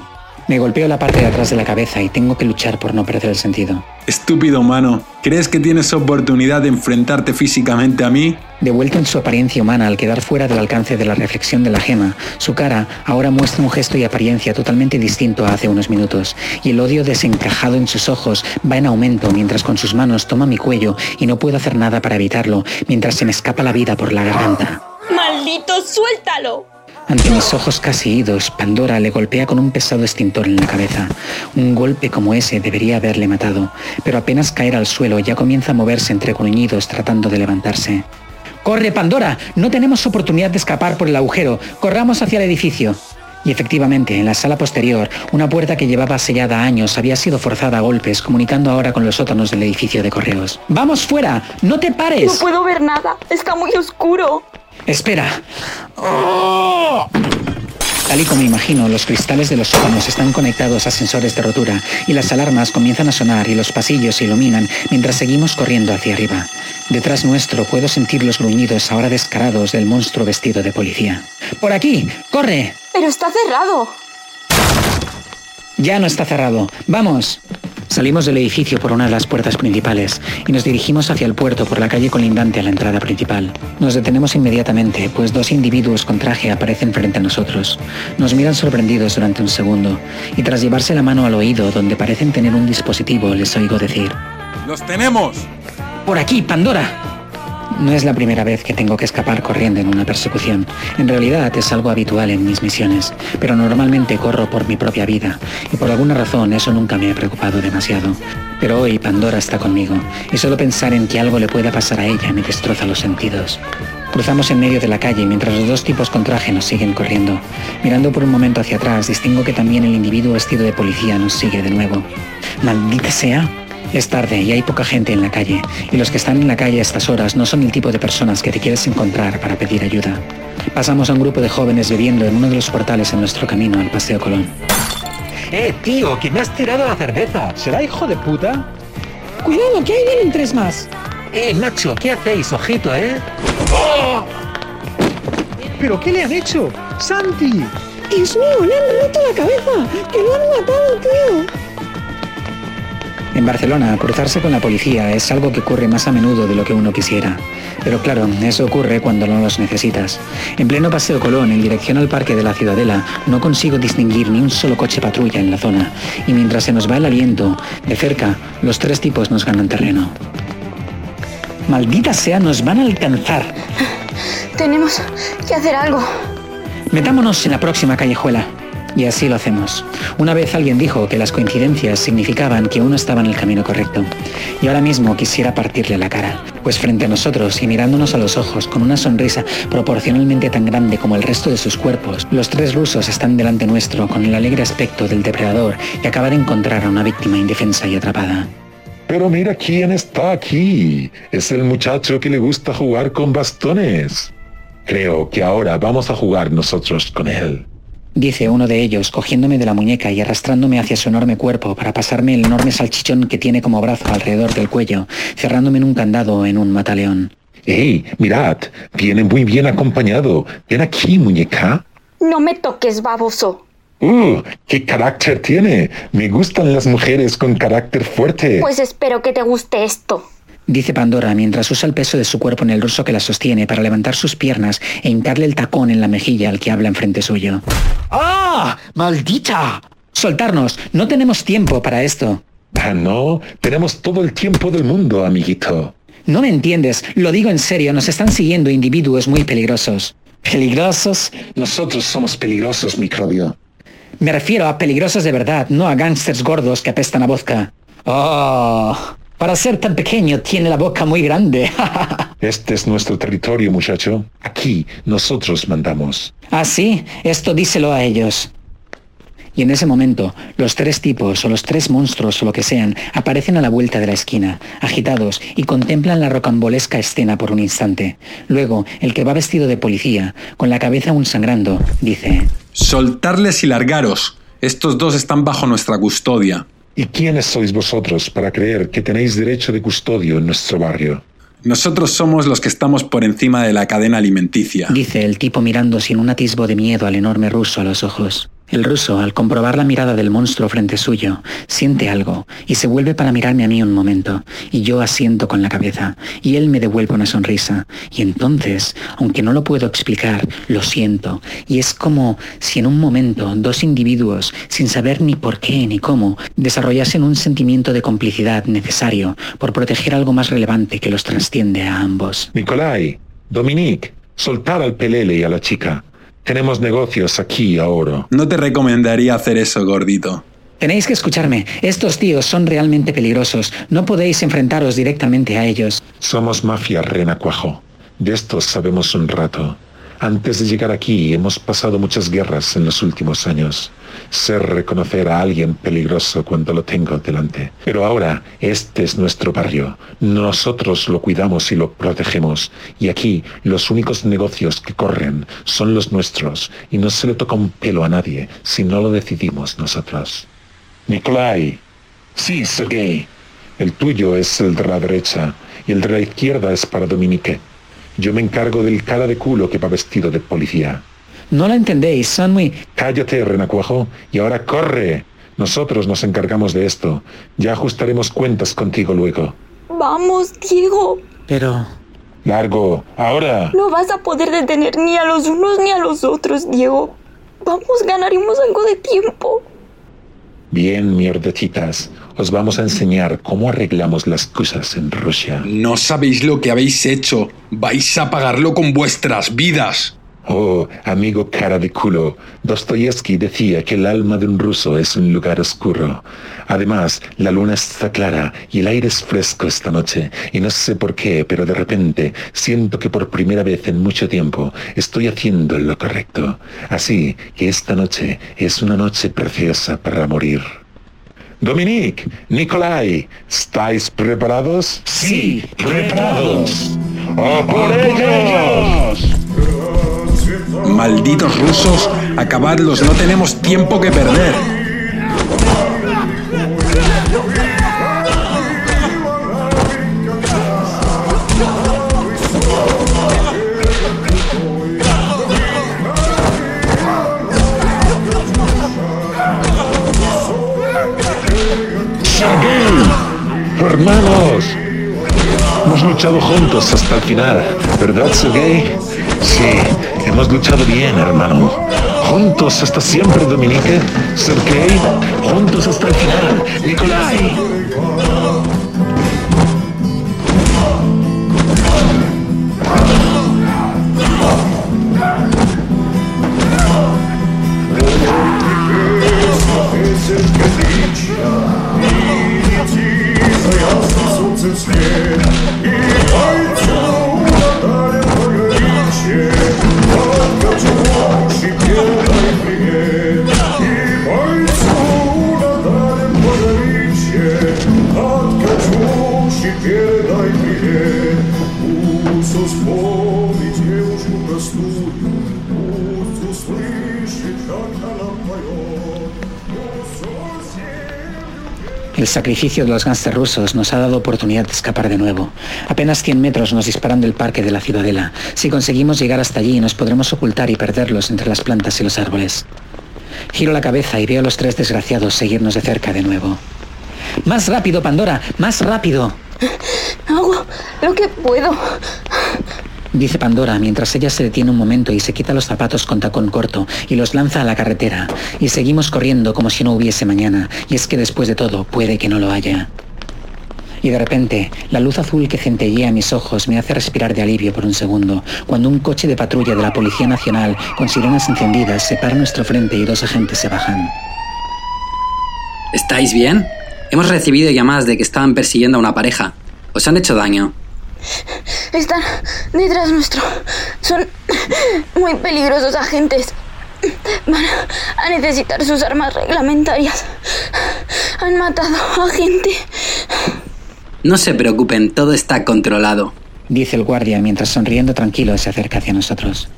Me golpeo la parte de atrás de la cabeza y tengo que luchar por no perder el sentido. Estúpido humano, ¿crees que tienes oportunidad de enfrentarte físicamente a mí? De vuelta en su apariencia humana al quedar fuera del alcance de la reflexión de la gema, su cara ahora muestra un gesto y apariencia totalmente distinto a hace unos minutos, y el odio desencajado en sus ojos va en aumento mientras con sus manos toma mi cuello y no puedo hacer nada para evitarlo mientras se me escapa la vida por la garganta. ¡Maldito, suéltalo! Ante mis ojos casi idos, Pandora le golpea con un pesado extintor en la cabeza. Un golpe como ese debería haberle matado, pero apenas caer al suelo ya comienza a moverse entre gruñidos tratando de levantarse. ¡Corre, Pandora! No tenemos oportunidad de escapar por el agujero. Corramos hacia el edificio. Y efectivamente, en la sala posterior, una puerta que llevaba sellada años había sido forzada a golpes, comunicando ahora con los sótanos del edificio de correos. ¡Vamos fuera! ¡No te pares! No puedo ver nada. Está muy oscuro. Espera. Tal y como imagino, los cristales de los sótanos están conectados a sensores de rotura y las alarmas comienzan a sonar y los pasillos se iluminan mientras seguimos corriendo hacia arriba. Detrás nuestro puedo sentir los gruñidos ahora descarados del monstruo vestido de policía. ¡Por aquí! ¡Corre! Pero está cerrado. Ya no está cerrado. ¡Vamos! Salimos del edificio por una de las puertas principales y nos dirigimos hacia el puerto por la calle colindante a la entrada principal. Nos detenemos inmediatamente, pues dos individuos con traje aparecen frente a nosotros. Nos miran sorprendidos durante un segundo y tras llevarse la mano al oído donde parecen tener un dispositivo les oigo decir ¡Los tenemos! ¡Por aquí, Pandora! No es la primera vez que tengo que escapar corriendo en una persecución. En realidad es algo habitual en mis misiones, pero normalmente corro por mi propia vida, y por alguna razón eso nunca me ha preocupado demasiado. Pero hoy Pandora está conmigo, y solo pensar en que algo le pueda pasar a ella me destroza los sentidos. Cruzamos en medio de la calle mientras los dos tipos con traje nos siguen corriendo. Mirando por un momento hacia atrás, distingo que también el individuo vestido de policía nos sigue de nuevo. ¡Maldita sea! Es tarde y hay poca gente en la calle, y los que están en la calle a estas horas no son el tipo de personas que te quieres encontrar para pedir ayuda. Pasamos a un grupo de jóvenes bebiendo en uno de los portales en nuestro camino al Paseo Colón. ¡Eh, tío! ¡Que me has tirado la cerveza! ¿Será hijo de puta? Cuidado, que ahí vienen tres más. ¡Eh, Nacho! ¿Qué hacéis? Ojito, ¿eh? ¿Pero qué le han hecho? ¡Santi! Dios mío, le han roto la cabeza. Que lo han matado, tío. En Barcelona, cruzarse con la policía es algo que ocurre más a menudo de lo que uno quisiera. Pero claro, eso ocurre cuando no los necesitas. En pleno Paseo Colón, en dirección al Parque de la Ciudadela, no consigo distinguir ni un solo coche patrulla en la zona. Y mientras se nos va el aliento, de cerca, los tres tipos nos ganan terreno. Maldita sea, nos van a alcanzar. Tenemos que hacer algo. Metámonos en la próxima callejuela. Y así lo hacemos. Una vez alguien dijo que las coincidencias significaban que uno estaba en el camino correcto. Y ahora mismo quisiera partirle la cara. Pues frente a nosotros y mirándonos a los ojos con una sonrisa proporcionalmente tan grande como el resto de sus cuerpos, los tres rusos están delante nuestro con el alegre aspecto del depredador que acaba de encontrar a una víctima indefensa y atrapada. Pero mira quién está aquí. Es el muchacho que le gusta jugar con bastones. Creo que ahora vamos a jugar nosotros con él dice uno de ellos, cogiéndome de la muñeca y arrastrándome hacia su enorme cuerpo para pasarme el enorme salchichón que tiene como brazo alrededor del cuello, cerrándome en un candado en un mataleón. ¡Ey! Mirad, viene muy bien acompañado. Ven aquí, muñeca. No me toques, baboso. ¡Uh! ¡Qué carácter tiene! Me gustan las mujeres con carácter fuerte. Pues espero que te guste esto. Dice Pandora mientras usa el peso de su cuerpo en el ruso que la sostiene para levantar sus piernas e hincarle el tacón en la mejilla al que habla enfrente suyo. ¡Ah! ¡Maldita! Soltarnos, no tenemos tiempo para esto. Ah, no, tenemos todo el tiempo del mundo, amiguito. No me entiendes, lo digo en serio, nos están siguiendo individuos muy peligrosos. ¿Peligrosos? Nosotros somos peligrosos, microbio. Me refiero a peligrosos de verdad, no a gángsters gordos que apestan a vodka. Oh, para ser tan pequeño tiene la boca muy grande. <laughs> Este es nuestro territorio, muchacho. Aquí nosotros mandamos. ah, sí, esto díselo a ellos. Y en ese momento, los tres tipos o los tres monstruos o lo que sean aparecen a la vuelta de la esquina, agitados, y contemplan la rocambolesca escena por un instante. Luego, el que va vestido de policía, con la cabeza aún sangrando, dice... Soltarles y largaros. Estos dos están bajo nuestra custodia. ¿Y quiénes sois vosotros para creer que tenéis derecho de custodio en nuestro barrio? Nosotros somos los que estamos por encima de la cadena alimenticia. Dice el tipo mirando sin un atisbo de miedo al enorme ruso a los ojos. El ruso, al comprobar la mirada del monstruo frente suyo, siente algo y se vuelve para mirarme a mí un momento, y yo asiento con la cabeza, y él me devuelve una sonrisa. Y entonces, aunque no lo puedo explicar, lo siento, y es como si en un momento dos individuos, sin saber ni por qué ni cómo, desarrollasen un sentimiento de complicidad necesario por proteger algo más relevante que los trasciende a ambos. Nicolai, Dominique, soltar al pelele y a la chica. Tenemos negocios aquí ahora. No te recomendaría hacer eso, gordito. Tenéis que escucharme. Estos tíos son realmente peligrosos. No podéis enfrentaros directamente a ellos. Somos mafia renacuajo. De estos sabemos un rato. Antes de llegar aquí hemos pasado muchas guerras en los últimos años. Sé reconocer a alguien peligroso cuando lo tengo delante. Pero ahora este es nuestro barrio. Nosotros lo cuidamos y lo protegemos. Y aquí los únicos negocios que corren son los nuestros. Y no se le toca un pelo a nadie si no lo decidimos nosotros. Nikolai. Sí, Sergei. El tuyo es el de la derecha y el de la izquierda es para Dominique. Yo me encargo del cara de culo que va vestido de policía. No lo entendéis, son muy... Cállate, renacuajo, y ahora corre. Nosotros nos encargamos de esto. Ya ajustaremos cuentas contigo luego. Vamos, Diego. Pero... Largo, ahora. No vas a poder detener ni a los unos ni a los otros, Diego. Vamos, ganaremos algo de tiempo. Bien, mierdecitas. Os vamos a enseñar cómo arreglamos las cosas en Rusia. No sabéis lo que habéis hecho. Vais a pagarlo con vuestras vidas. Oh, amigo cara de culo, Dostoyevsky decía que el alma de un ruso es un lugar oscuro. Además, la luna está clara y el aire es fresco esta noche, y no sé por qué, pero de repente siento que por primera vez en mucho tiempo estoy haciendo lo correcto. Así que esta noche es una noche preciosa para morir. Dominique, Nikolai, ¿estáis preparados? Sí, preparados. ¡A por ellos! Malditos rusos, acabadlos, no tenemos tiempo que perder. luchado juntos hasta el final, ¿verdad, Sergey? Sí, hemos luchado bien, hermano. Juntos hasta siempre, Dominique. Sergey, juntos hasta el final, Nikolai. and scared. Sacrificio de los gánster rusos nos ha dado oportunidad de escapar de nuevo. Apenas 100 metros nos disparan del parque de la ciudadela. Si conseguimos llegar hasta allí, nos podremos ocultar y perderlos entre las plantas y los árboles. Giro la cabeza y veo a los tres desgraciados seguirnos de cerca de nuevo. ¡Más rápido, Pandora! ¡Más rápido! Hago lo que puedo. Dice Pandora mientras ella se detiene un momento y se quita los zapatos con tacón corto y los lanza a la carretera. Y seguimos corriendo como si no hubiese mañana. Y es que después de todo puede que no lo haya. Y de repente, la luz azul que centellea mis ojos me hace respirar de alivio por un segundo, cuando un coche de patrulla de la Policía Nacional, con sirenas encendidas, se para nuestro frente y dos agentes se bajan. ¿Estáis bien? Hemos recibido llamadas de que estaban persiguiendo a una pareja. ¿Os han hecho daño? Están detrás nuestro. Son muy peligrosos agentes. Van a necesitar sus armas reglamentarias. Han matado a gente. No se preocupen, todo está controlado. Dice el guardia mientras sonriendo tranquilo se acerca hacia nosotros.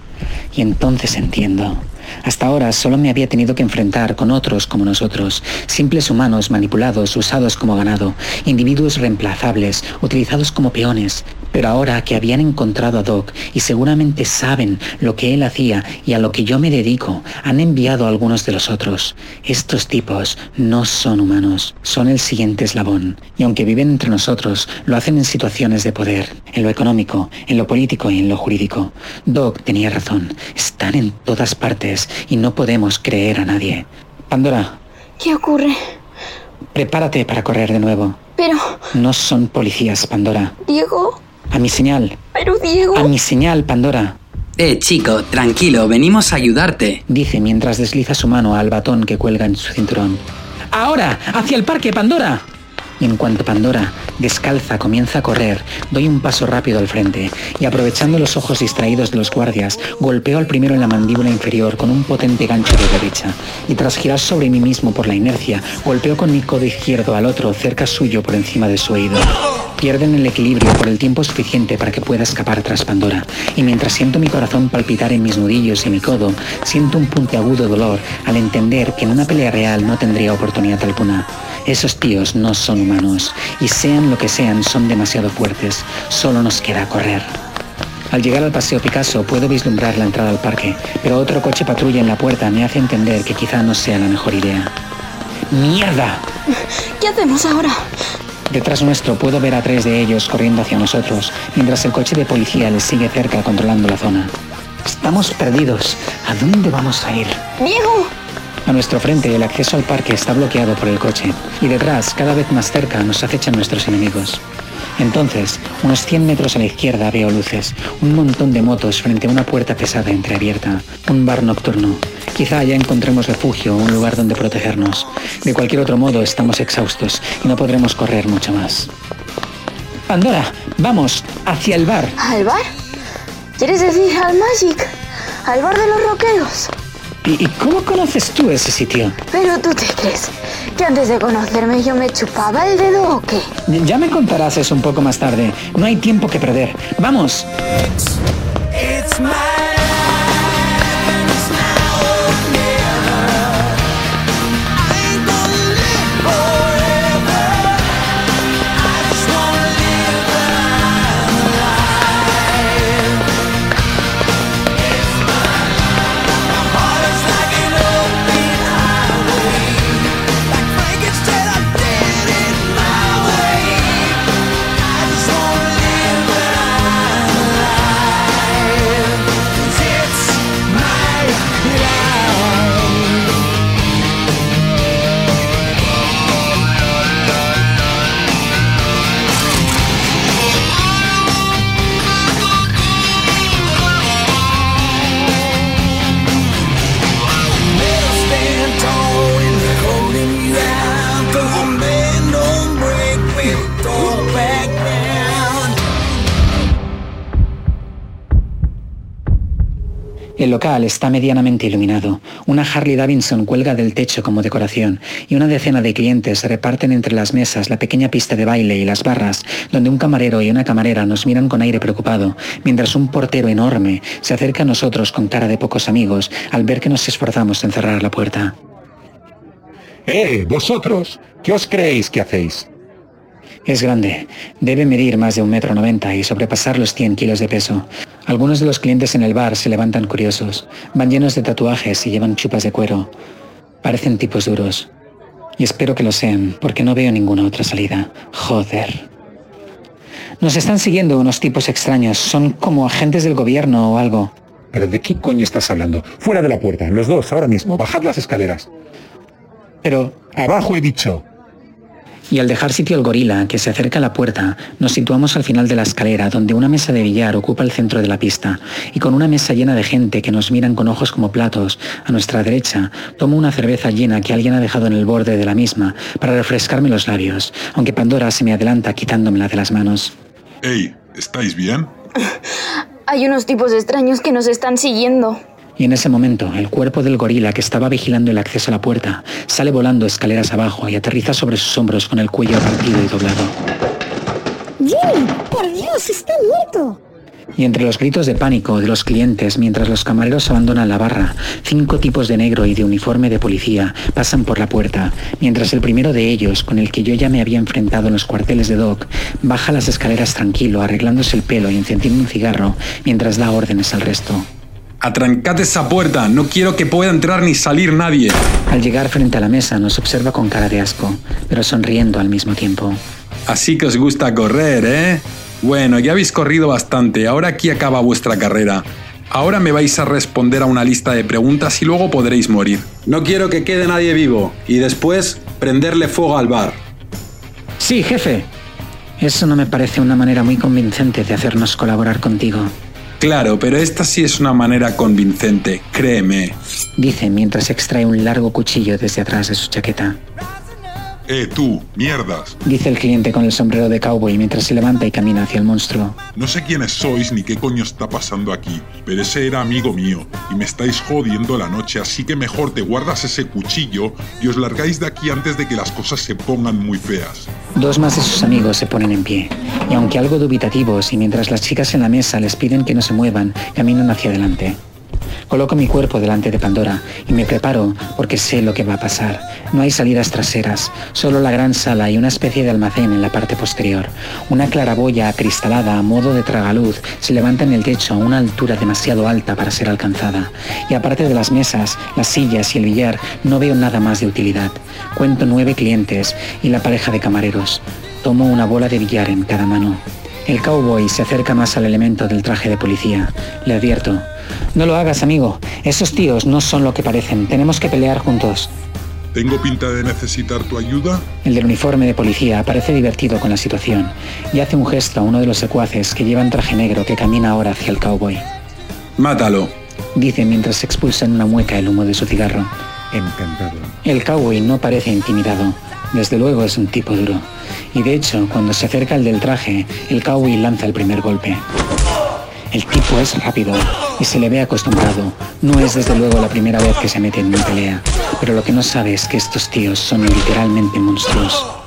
Y entonces entiendo. Hasta ahora solo me había tenido que enfrentar con otros como nosotros, simples humanos manipulados, usados como ganado, individuos reemplazables, utilizados como peones. Pero ahora que habían encontrado a Doc y seguramente saben lo que él hacía y a lo que yo me dedico, han enviado a algunos de los otros. Estos tipos no son humanos, son el siguiente eslabón. Y aunque viven entre nosotros, lo hacen en situaciones de poder, en lo económico, en lo político y en lo jurídico. Doc tenía razón, están en todas partes y no podemos creer a nadie. Pandora. ¿Qué ocurre? Prepárate para correr de nuevo. Pero... No son policías, Pandora. Diego. A mi señal. Pero Diego... A mi señal, Pandora. Eh, chico, tranquilo, venimos a ayudarte. Dice mientras desliza su mano al batón que cuelga en su cinturón. ¡Ahora! ¡Hacia el parque, Pandora! En cuanto Pandora, descalza, comienza a correr, doy un paso rápido al frente y aprovechando los ojos distraídos de los guardias, golpeo al primero en la mandíbula inferior con un potente gancho de derecha y tras girar sobre mí mismo por la inercia, golpeo con mi codo izquierdo al otro cerca suyo por encima de su oído. Pierden el equilibrio por el tiempo suficiente para que pueda escapar tras Pandora, y mientras siento mi corazón palpitar en mis nudillos y mi codo, siento un puntiagudo dolor al entender que en una pelea real no tendría oportunidad alguna. Esos tíos no son humanos, y sean lo que sean, son demasiado fuertes. Solo nos queda correr. Al llegar al Paseo Picasso puedo vislumbrar la entrada al parque, pero otro coche patrulla en la puerta me hace entender que quizá no sea la mejor idea. ¡Mierda! ¿Qué hacemos ahora? Detrás nuestro puedo ver a tres de ellos corriendo hacia nosotros, mientras el coche de policía les sigue cerca controlando la zona. Estamos perdidos. ¿A dónde vamos a ir? ¡Diego! A nuestro frente el acceso al parque está bloqueado por el coche y detrás, cada vez más cerca, nos acechan nuestros enemigos. Entonces, unos 100 metros a la izquierda veo luces, un montón de motos frente a una puerta pesada entreabierta, un bar nocturno. Quizá allá encontremos refugio un lugar donde protegernos. De cualquier otro modo, estamos exhaustos y no podremos correr mucho más. Pandora, vamos, hacia el bar. ¿Al bar? ¿Quieres decir al Magic? ¿Al bar de los rockeros? ¿Y, cómo conoces tú ese sitio? Pero tú te crees que antes de conocerme yo me chupaba el dedo o qué? Ya me contarás eso un poco más tarde. No hay tiempo que perder. ¡Vamos! El local está medianamente iluminado. Una Harley Davidson cuelga del techo como decoración y una decena de clientes reparten entre las mesas la pequeña pista de baile y las barras, donde un camarero y una camarera nos miran con aire preocupado, mientras un portero enorme se acerca a nosotros con cara de pocos amigos al ver que nos esforzamos en cerrar la puerta. ¡Eh, vosotros! ¿Qué os creéis que hacéis? Es grande. Debe medir más de un metro noventa y sobrepasar los 100 kilos de peso. Algunos de los clientes en el bar se levantan curiosos. Van llenos de tatuajes y llevan chupas de cuero. Parecen tipos duros. Y espero que lo sean, porque no veo ninguna otra salida. Joder. Nos están siguiendo unos tipos extraños. Son como agentes del gobierno o algo. ¿Pero de qué coño estás hablando? Fuera de la puerta, los dos, ahora mismo. Bajad las escaleras. Pero... Abajo he dicho. Y al dejar sitio al gorila, que se acerca a la puerta, nos situamos al final de la escalera, donde una mesa de billar ocupa el centro de la pista, y con una mesa llena de gente que nos miran con ojos como platos, a nuestra derecha, tomo una cerveza llena que alguien ha dejado en el borde de la misma, para refrescarme los labios, aunque Pandora se me adelanta quitándomela de las manos. Hey, ¿estáis bien? <laughs> Hay unos tipos extraños que nos están siguiendo. Y en ese momento, el cuerpo del gorila que estaba vigilando el acceso a la puerta sale volando escaleras abajo y aterriza sobre sus hombros con el cuello partido y doblado. ¡Jimmy! ¡Por Dios! ¡Está muerto! Y entre los gritos de pánico de los clientes mientras los camareros abandonan la barra, cinco tipos de negro y de uniforme de policía pasan por la puerta, mientras el primero de ellos, con el que yo ya me había enfrentado en los cuarteles de Doc, baja las escaleras tranquilo, arreglándose el pelo y encendiendo un cigarro mientras da órdenes al resto. Atrancad esa puerta, no quiero que pueda entrar ni salir nadie. Al llegar frente a la mesa nos observa con cara de asco, pero sonriendo al mismo tiempo. Así que os gusta correr, ¿eh? Bueno, ya habéis corrido bastante, ahora aquí acaba vuestra carrera. Ahora me vais a responder a una lista de preguntas y luego podréis morir. No quiero que quede nadie vivo y después prenderle fuego al bar. Sí, jefe. Eso no me parece una manera muy convincente de hacernos colaborar contigo. Claro, pero esta sí es una manera convincente, créeme. Dice mientras extrae un largo cuchillo desde atrás de su chaqueta. Eh, tú, mierdas. Dice el cliente con el sombrero de cowboy mientras se levanta y camina hacia el monstruo. No sé quiénes sois ni qué coño está pasando aquí, pero ese era amigo mío y me estáis jodiendo la noche, así que mejor te guardas ese cuchillo y os largáis de aquí antes de que las cosas se pongan muy feas. Dos más de sus amigos se ponen en pie, y aunque algo dubitativos y mientras las chicas en la mesa les piden que no se muevan, caminan hacia adelante. Coloco mi cuerpo delante de Pandora y me preparo porque sé lo que va a pasar. No hay salidas traseras, solo la gran sala y una especie de almacén en la parte posterior. Una claraboya acristalada a modo de tragaluz se levanta en el techo a una altura demasiado alta para ser alcanzada. Y aparte de las mesas, las sillas y el billar, no veo nada más de utilidad. Cuento nueve clientes y la pareja de camareros. Tomo una bola de billar en cada mano. El cowboy se acerca más al elemento del traje de policía. Le advierto, no lo hagas, amigo. Esos tíos no son lo que parecen. Tenemos que pelear juntos. ¿Tengo pinta de necesitar tu ayuda? El del uniforme de policía parece divertido con la situación y hace un gesto a uno de los secuaces que llevan traje negro que camina ahora hacia el cowboy. Mátalo, dice mientras expulsa en una mueca el humo de su cigarro. Encantado. El cowboy no parece intimidado. Desde luego es un tipo duro. Y de hecho, cuando se acerca el del traje, el cowboy lanza el primer golpe. El tipo es rápido y se le ve acostumbrado. No es desde luego la primera vez que se mete en una pelea, pero lo que no sabe es que estos tíos son literalmente monstruos.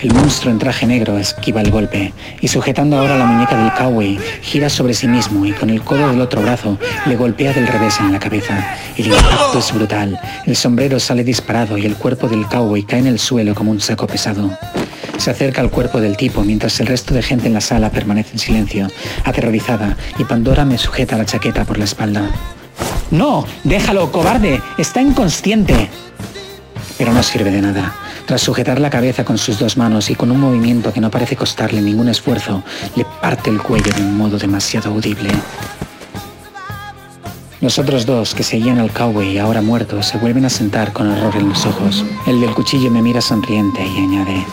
El monstruo en traje negro esquiva el golpe y sujetando ahora la muñeca del cowboy, gira sobre sí mismo y con el codo del otro brazo le golpea del revés en la cabeza. El impacto es brutal. El sombrero sale disparado y el cuerpo del cowboy cae en el suelo como un saco pesado. Se acerca al cuerpo del tipo mientras el resto de gente en la sala permanece en silencio, aterrorizada, y Pandora me sujeta la chaqueta por la espalda. ¡No! ¡Déjalo, cobarde! ¡Está inconsciente! Pero no sirve de nada. Tras sujetar la cabeza con sus dos manos y con un movimiento que no parece costarle ningún esfuerzo, le parte el cuello de un modo demasiado audible. Los otros dos, que seguían al cowboy ahora muerto, se vuelven a sentar con horror en los ojos. El del cuchillo me mira sonriente y añade,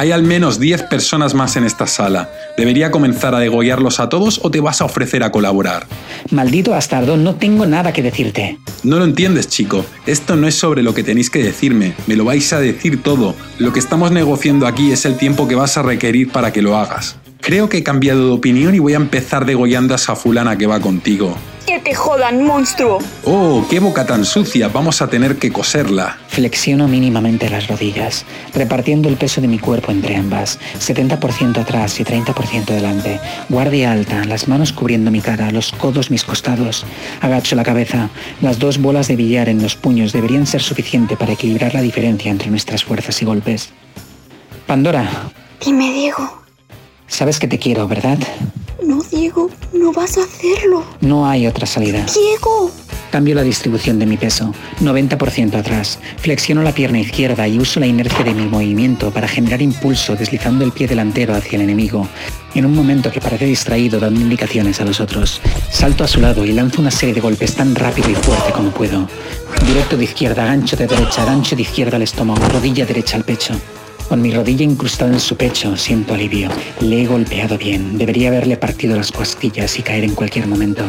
hay al menos 10 personas más en esta sala. ¿Debería comenzar a degollarlos a todos o te vas a ofrecer a colaborar? Maldito bastardo, no tengo nada que decirte. No lo entiendes, chico. Esto no es sobre lo que tenéis que decirme. Me lo vais a decir todo. Lo que estamos negociando aquí es el tiempo que vas a requerir para que lo hagas. Creo que he cambiado de opinión y voy a empezar degollando a esa fulana que va contigo. ¡Que te jodan, monstruo! Oh, qué boca tan sucia, vamos a tener que coserla. Flexiono mínimamente las rodillas, repartiendo el peso de mi cuerpo entre ambas, 70% atrás y 30% delante. Guardia alta, las manos cubriendo mi cara, los codos mis costados. Agacho la cabeza. Las dos bolas de billar en los puños deberían ser suficiente para equilibrar la diferencia entre nuestras fuerzas y golpes. Pandora. Dime, Diego. Sabes que te quiero, ¿verdad? No, Diego, no vas a hacerlo. No hay otra salida. Diego. Cambio la distribución de mi peso, 90% atrás. Flexiono la pierna izquierda y uso la inercia de mi movimiento para generar impulso deslizando el pie delantero hacia el enemigo. En un momento que parece distraído dando indicaciones a los otros, salto a su lado y lanzo una serie de golpes tan rápido y fuerte como puedo. Directo de izquierda, gancho de derecha, gancho de izquierda al estómago, rodilla derecha al pecho. Con mi rodilla incrustada en su pecho, siento alivio. Le he golpeado bien. Debería haberle partido las costillas y caer en cualquier momento.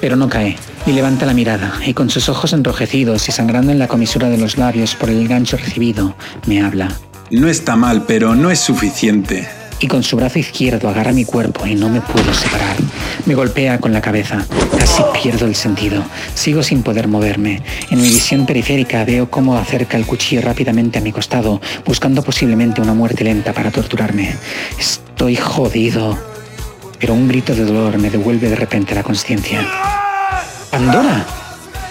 Pero no cae, y levanta la mirada, y con sus ojos enrojecidos y sangrando en la comisura de los labios por el gancho recibido, me habla. No está mal, pero no es suficiente. Y con su brazo izquierdo agarra mi cuerpo y no me puedo separar. Me golpea con la cabeza. Casi pierdo el sentido. Sigo sin poder moverme. En mi visión periférica veo cómo acerca el cuchillo rápidamente a mi costado, buscando posiblemente una muerte lenta para torturarme. Estoy jodido. Pero un grito de dolor me devuelve de repente la conciencia. ¡Pandora!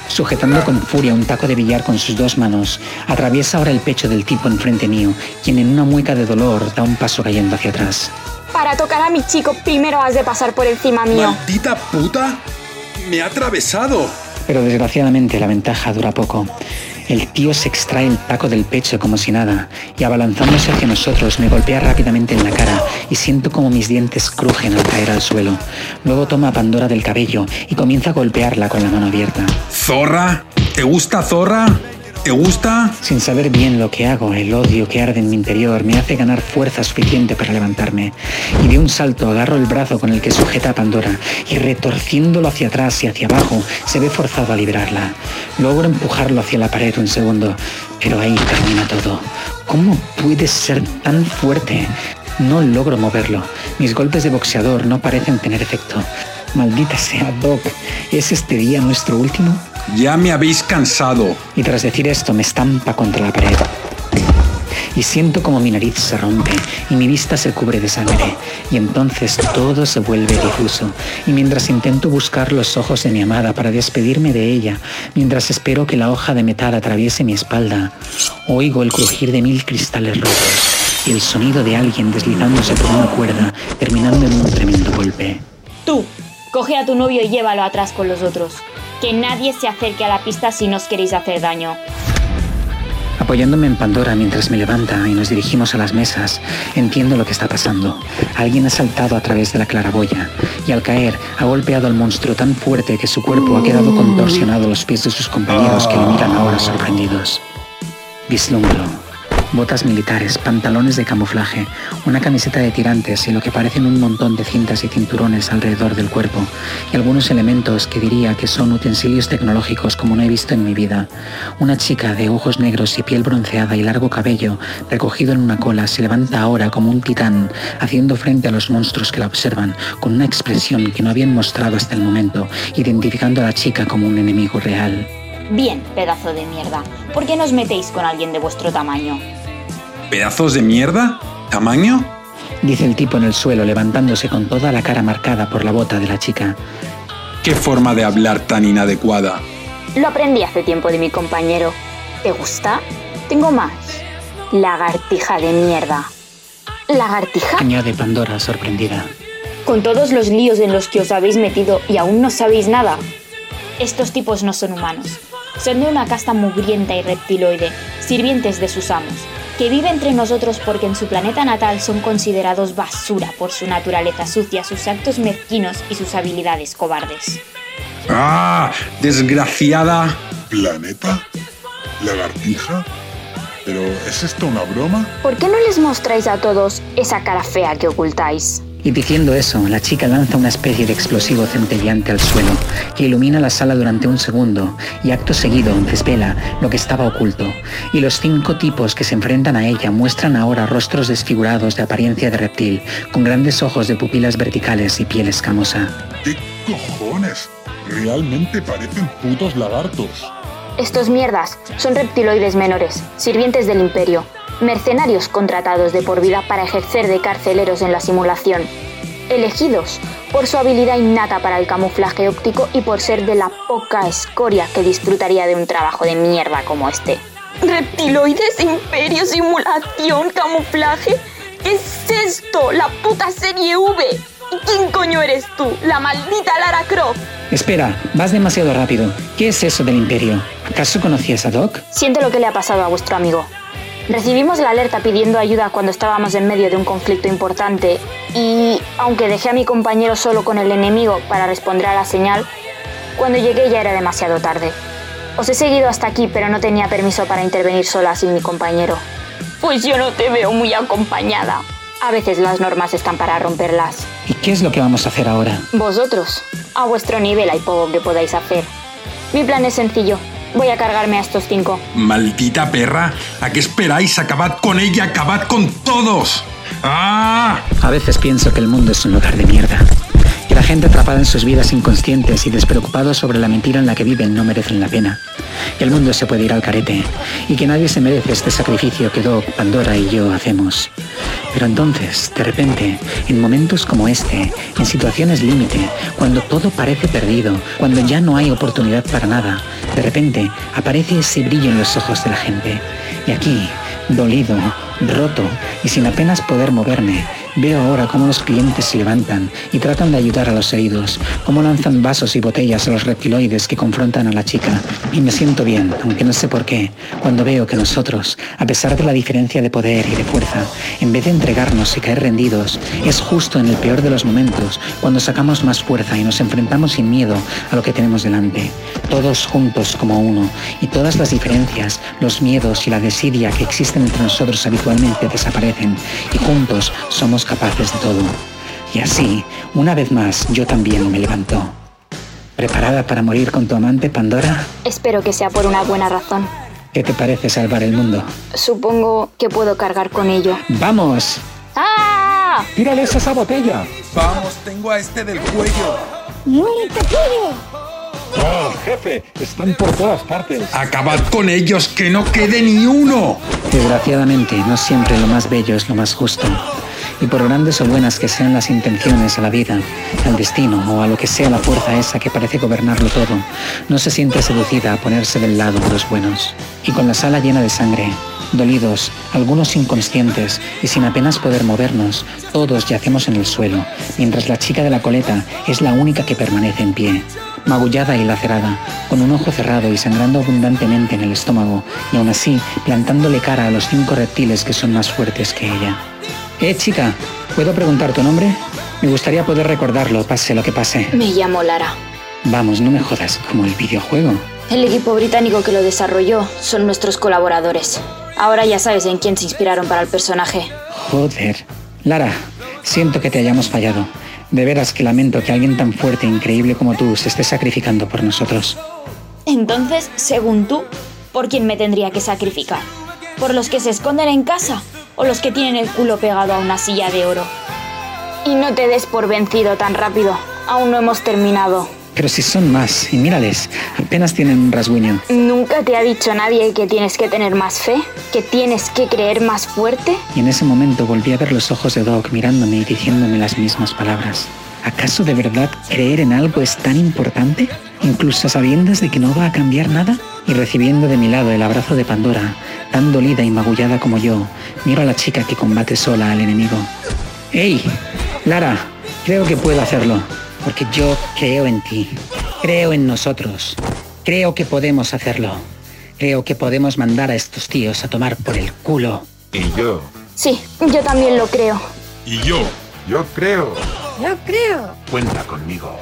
Sujetando con furia un taco de billar con sus dos manos, atraviesa ahora el pecho del tipo enfrente mío, quien en una mueca de dolor da un paso cayendo hacia atrás. Para tocar a mi chico, primero has de pasar por encima mío. ¡Maldita puta! ¡Me ha atravesado! Pero desgraciadamente la ventaja dura poco. El tío se extrae el taco del pecho como si nada y abalanzándose hacia nosotros me golpea rápidamente en la cara y siento como mis dientes crujen al caer al suelo. Luego toma a Pandora del cabello y comienza a golpearla con la mano abierta. ¿Zorra? ¿Te gusta Zorra? ¿Te gusta? Sin saber bien lo que hago, el odio que arde en mi interior me hace ganar fuerza suficiente para levantarme. Y de un salto agarro el brazo con el que sujeta a Pandora y retorciéndolo hacia atrás y hacia abajo se ve forzado a liberarla. Logro empujarlo hacia la pared un segundo, pero ahí termina todo. ¿Cómo puedes ser tan fuerte? No logro moverlo. Mis golpes de boxeador no parecen tener efecto. Maldita sea, Doc. ¿Es este día nuestro último? Ya me habéis cansado. Y tras decir esto me estampa contra la pared. Y siento como mi nariz se rompe y mi vista se cubre de sangre. Y entonces todo se vuelve difuso. Y mientras intento buscar los ojos de mi amada para despedirme de ella, mientras espero que la hoja de metal atraviese mi espalda, oigo el crujir de mil cristales rotos y el sonido de alguien deslizándose por una cuerda, terminando en un tremendo golpe. Tú, coge a tu novio y llévalo atrás con los otros. Que nadie se acerque a la pista si no os queréis hacer daño. Apoyándome en Pandora mientras me levanta y nos dirigimos a las mesas, entiendo lo que está pasando. Alguien ha saltado a través de la claraboya y al caer ha golpeado al monstruo tan fuerte que su cuerpo ha quedado contorsionado a los pies de sus compañeros que lo miran ahora sorprendidos. Vislumbro botas militares, pantalones de camuflaje, una camiseta de tirantes y lo que parecen un montón de cintas y cinturones alrededor del cuerpo, y algunos elementos que diría que son utensilios tecnológicos como no he visto en mi vida. Una chica de ojos negros y piel bronceada y largo cabello, recogido en una cola, se levanta ahora como un titán, haciendo frente a los monstruos que la observan, con una expresión que no habían mostrado hasta el momento, identificando a la chica como un enemigo real. Bien, pedazo de mierda. ¿Por qué no os metéis con alguien de vuestro tamaño? ¿Pedazos de mierda? ¿Tamaño? Dice el tipo en el suelo, levantándose con toda la cara marcada por la bota de la chica. ¿Qué forma de hablar tan inadecuada? Lo aprendí hace tiempo de mi compañero. ¿Te gusta? Tengo más. Lagartija de mierda. ¿Lagartija? Añade Pandora sorprendida. Con todos los líos en los que os habéis metido y aún no sabéis nada. Estos tipos no son humanos. Son de una casta mugrienta y reptiloide, sirvientes de sus amos, que vive entre nosotros porque en su planeta natal son considerados basura por su naturaleza sucia, sus actos mezquinos y sus habilidades cobardes. ¡Ah! ¡Desgraciada! ¿Planeta? ¿Lagartija? ¿Pero es esto una broma? ¿Por qué no les mostráis a todos esa cara fea que ocultáis? Y diciendo eso, la chica lanza una especie de explosivo centelleante al suelo, que ilumina la sala durante un segundo, y acto seguido desvela lo que estaba oculto. Y los cinco tipos que se enfrentan a ella muestran ahora rostros desfigurados de apariencia de reptil, con grandes ojos de pupilas verticales y piel escamosa. ¿Qué cojones? Realmente parecen putos lagartos. Estos mierdas son reptiloides menores, sirvientes del imperio, mercenarios contratados de por vida para ejercer de carceleros en la simulación, elegidos por su habilidad innata para el camuflaje óptico y por ser de la poca escoria que disfrutaría de un trabajo de mierda como este. ¿Reptiloides, imperio, simulación, camuflaje? ¿Qué es esto? ¡La puta serie V! ¿Y quién coño eres tú? ¡La maldita Lara Croft! Espera, vas demasiado rápido. ¿Qué es eso del imperio? ¿Acaso conocías a Doc? Siente lo que le ha pasado a vuestro amigo. Recibimos la alerta pidiendo ayuda cuando estábamos en medio de un conflicto importante y, aunque dejé a mi compañero solo con el enemigo para responder a la señal, cuando llegué ya era demasiado tarde. Os he seguido hasta aquí, pero no tenía permiso para intervenir sola sin mi compañero. Pues yo no te veo muy acompañada. A veces las normas están para romperlas. ¿Y qué es lo que vamos a hacer ahora? Vosotros. A vuestro nivel hay poco que podáis hacer. Mi plan es sencillo. Voy a cargarme a estos cinco. Maldita perra. ¿A qué esperáis? Acabad con ella, acabad con todos. ¡Ah! A veces pienso que el mundo es un lugar de mierda. La gente atrapada en sus vidas inconscientes y despreocupados sobre la mentira en la que viven no merecen la pena. El mundo se puede ir al carete y que nadie se merece este sacrificio que Doc, Pandora y yo hacemos. Pero entonces, de repente, en momentos como este, en situaciones límite, cuando todo parece perdido, cuando ya no hay oportunidad para nada, de repente aparece ese brillo en los ojos de la gente. Y aquí, dolido, roto y sin apenas poder moverme, Veo ahora cómo los clientes se levantan y tratan de ayudar a los heridos, cómo lanzan vasos y botellas a los reptiloides que confrontan a la chica. Y me siento bien, aunque no sé por qué, cuando veo que nosotros, a pesar de la diferencia de poder y de fuerza, en vez de entregarnos y caer rendidos, es justo en el peor de los momentos cuando sacamos más fuerza y nos enfrentamos sin miedo a lo que tenemos delante, todos juntos como uno, y todas las diferencias, los miedos y la desidia que existen entre nosotros habitualmente desaparecen, y juntos somos capaces de todo. Y así, una vez más, yo también me levanto. ¿Preparada para morir con tu amante, Pandora? Espero que sea por una buena razón. ¿Qué te parece salvar el mundo? Supongo que puedo cargar con ello. ¡Vamos! ¡Ah! ¡Tírales esa botella! Vamos, tengo a este del cuello. ¡Muérete, pollo! ¡Oh, jefe! Están por todas partes. Acabad con ellos, que no quede ni uno. Desgraciadamente, no siempre lo más bello es lo más justo. Y por grandes o buenas que sean las intenciones a la vida, al destino o a lo que sea la fuerza esa que parece gobernarlo todo, no se siente seducida a ponerse del lado de los buenos. Y con la sala llena de sangre, dolidos, algunos inconscientes y sin apenas poder movernos, todos yacemos en el suelo, mientras la chica de la coleta es la única que permanece en pie, magullada y lacerada, con un ojo cerrado y sangrando abundantemente en el estómago, y aún así plantándole cara a los cinco reptiles que son más fuertes que ella. Eh, chica, ¿puedo preguntar tu nombre? Me gustaría poder recordarlo, pase lo que pase. Me llamo Lara. Vamos, no me jodas, como el videojuego. El equipo británico que lo desarrolló son nuestros colaboradores. Ahora ya sabes en quién se inspiraron para el personaje. Joder. Lara, siento que te hayamos fallado. De veras que lamento que alguien tan fuerte e increíble como tú se esté sacrificando por nosotros. Entonces, según tú, ¿por quién me tendría que sacrificar? ¿Por los que se esconden en casa o los que tienen el culo pegado a una silla de oro? Y no te des por vencido tan rápido. Aún no hemos terminado. Pero si son más, y mírales, apenas tienen un rasguño. ¿Nunca te ha dicho nadie que tienes que tener más fe? ¿Que tienes que creer más fuerte? Y en ese momento volví a ver los ojos de Doc mirándome y diciéndome las mismas palabras. ¿Acaso de verdad creer en algo es tan importante? Incluso sabiendas de que no va a cambiar nada? Y recibiendo de mi lado el abrazo de Pandora, tan dolida y magullada como yo, miro a la chica que combate sola al enemigo. ¡Ey! Lara, creo que puedo hacerlo, porque yo creo en ti, creo en nosotros, creo que podemos hacerlo, creo que podemos mandar a estos tíos a tomar por el culo. Y yo. Sí, yo también lo creo. Y yo. Yo creo. Yo creo. Cuenta conmigo.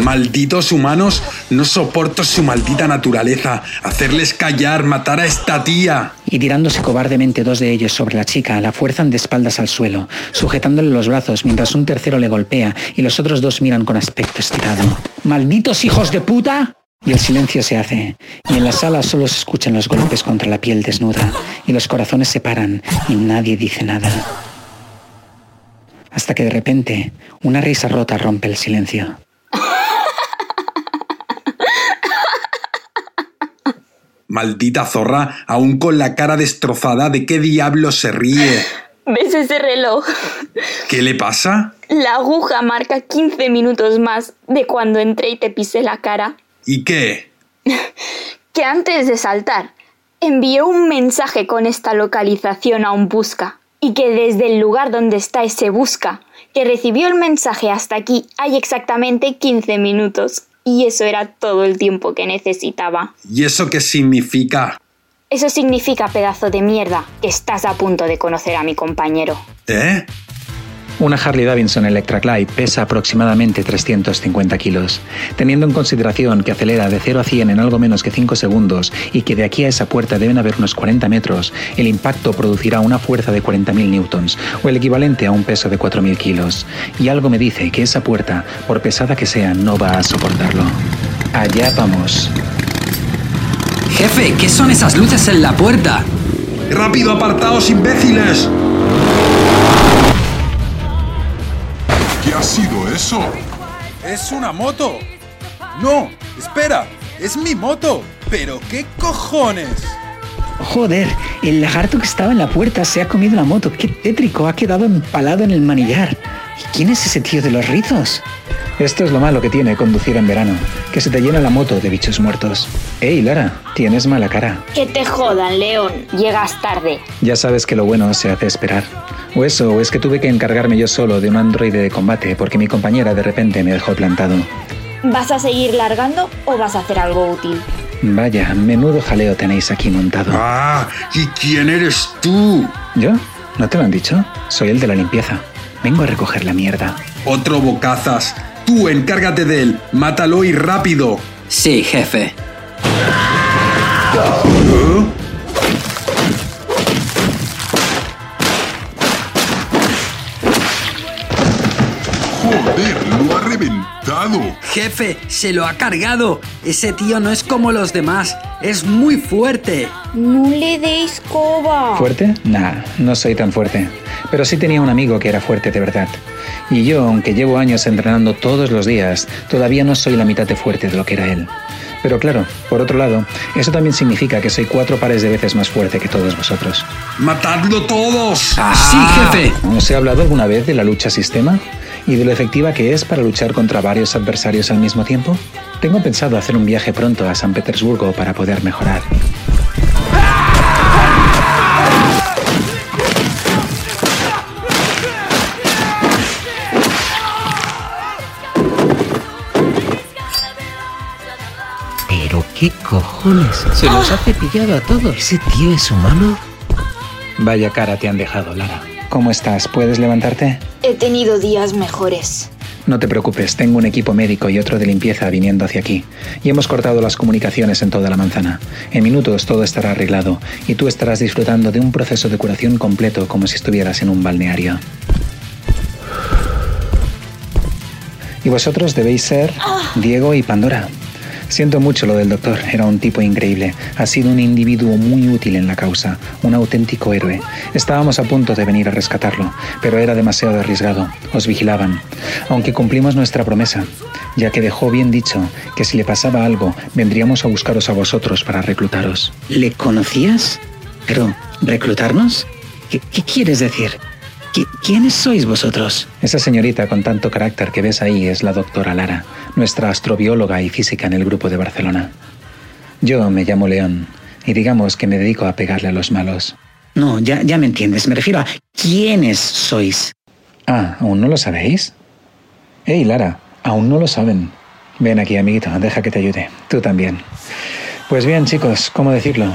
Malditos humanos, no soporto su maldita naturaleza. Hacerles callar, matar a esta tía. Y tirándose cobardemente dos de ellos sobre la chica, la fuerzan de espaldas al suelo, sujetándole los brazos mientras un tercero le golpea y los otros dos miran con aspecto estirado. ¡Malditos hijos de puta! Y el silencio se hace, y en la sala solo se escuchan los golpes contra la piel desnuda, y los corazones se paran, y nadie dice nada. Hasta que de repente, una risa rota rompe el silencio. Maldita zorra, aún con la cara destrozada, ¿de qué diablo se ríe? <laughs> ¿Ves ese reloj? ¿Qué le pasa? La aguja marca 15 minutos más de cuando entré y te pisé la cara. ¿Y qué? <laughs> que antes de saltar, envié un mensaje con esta localización a un busca y que desde el lugar donde está ese busca, que recibió el mensaje hasta aquí, hay exactamente 15 minutos. Y eso era todo el tiempo que necesitaba. ¿Y eso qué significa? Eso significa, pedazo de mierda, que estás a punto de conocer a mi compañero. ¿Eh? Una Harley Davidson Electra Glide pesa aproximadamente 350 kilos. Teniendo en consideración que acelera de 0 a 100 en algo menos que 5 segundos y que de aquí a esa puerta deben haber unos 40 metros, el impacto producirá una fuerza de 40.000 newtons, o el equivalente a un peso de 4.000 kilos. Y algo me dice que esa puerta, por pesada que sea, no va a soportarlo. Allá vamos. Jefe, ¿qué son esas luces en la puerta? ¡Rápido, apartaos, imbéciles! Ha sido eso? ¡Es una moto! ¡No! ¡Espera! ¡Es mi moto! ¿Pero qué cojones? Joder, el lagarto que estaba en la puerta se ha comido la moto. ¡Qué tétrico! Ha quedado empalado en el manillar. ¿Y quién es ese tío de los rizos? Esto es lo malo que tiene conducir en verano, que se te llena la moto de bichos muertos. ¡Ey, Lara! Tienes mala cara. Que te jodan, León. Llegas tarde. Ya sabes que lo bueno se hace esperar. O eso, o es que tuve que encargarme yo solo de un androide de combate porque mi compañera de repente me dejó plantado. ¿Vas a seguir largando o vas a hacer algo útil? Vaya, menudo jaleo tenéis aquí montado. ¡Ah! ¿Y quién eres tú? ¿Yo? ¿No te lo han dicho? Soy el de la limpieza. Vengo a recoger la mierda. Otro bocazas. Tú encárgate de él. Mátalo y rápido. Sí, jefe. Jefe, se lo ha cargado. Ese tío no es como los demás. Es muy fuerte. No le deis coba. ¿Fuerte? Nah, no soy tan fuerte. Pero sí tenía un amigo que era fuerte de verdad. Y yo, aunque llevo años entrenando todos los días, todavía no soy la mitad de fuerte de lo que era él. Pero claro, por otro lado, eso también significa que soy cuatro pares de veces más fuerte que todos vosotros. ¡Matadlo todos! ¡Sí, jefe! ¿Os he hablado alguna vez de la lucha sistema? ¿Y de lo efectiva que es para luchar contra varios adversarios al mismo tiempo? Tengo pensado hacer un viaje pronto a San Petersburgo para poder mejorar. ¿Pero qué cojones? Se los ha cepillado a todos. ¿Ese tío es humano? Vaya cara te han dejado, Lara. ¿Cómo estás? ¿Puedes levantarte? He tenido días mejores. No te preocupes, tengo un equipo médico y otro de limpieza viniendo hacia aquí. Y hemos cortado las comunicaciones en toda la manzana. En minutos todo estará arreglado y tú estarás disfrutando de un proceso de curación completo como si estuvieras en un balneario. Y vosotros debéis ser Diego y Pandora. Siento mucho lo del doctor, era un tipo increíble. Ha sido un individuo muy útil en la causa, un auténtico héroe. Estábamos a punto de venir a rescatarlo, pero era demasiado arriesgado. Os vigilaban. Aunque cumplimos nuestra promesa, ya que dejó bien dicho que si le pasaba algo, vendríamos a buscaros a vosotros para reclutaros. ¿Le conocías? Pero, ¿reclutarnos? ¿Qué, qué quieres decir? ¿Qui- ¿Quiénes sois vosotros? Esa señorita con tanto carácter que ves ahí es la doctora Lara, nuestra astrobióloga y física en el grupo de Barcelona. Yo me llamo León y digamos que me dedico a pegarle a los malos. No, ya, ya me entiendes. Me refiero a quiénes sois. Ah, ¿aún no lo sabéis? Hey, Lara, aún no lo saben. Ven aquí, amiguito, deja que te ayude. Tú también. Pues bien, chicos, ¿cómo decirlo?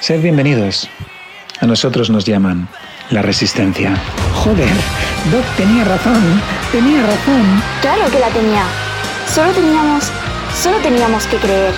Sed bienvenidos. A nosotros nos llaman la resistencia. Joder, Doc tenía razón. Tenía razón. Claro que la tenía. Solo teníamos, solo teníamos que creer.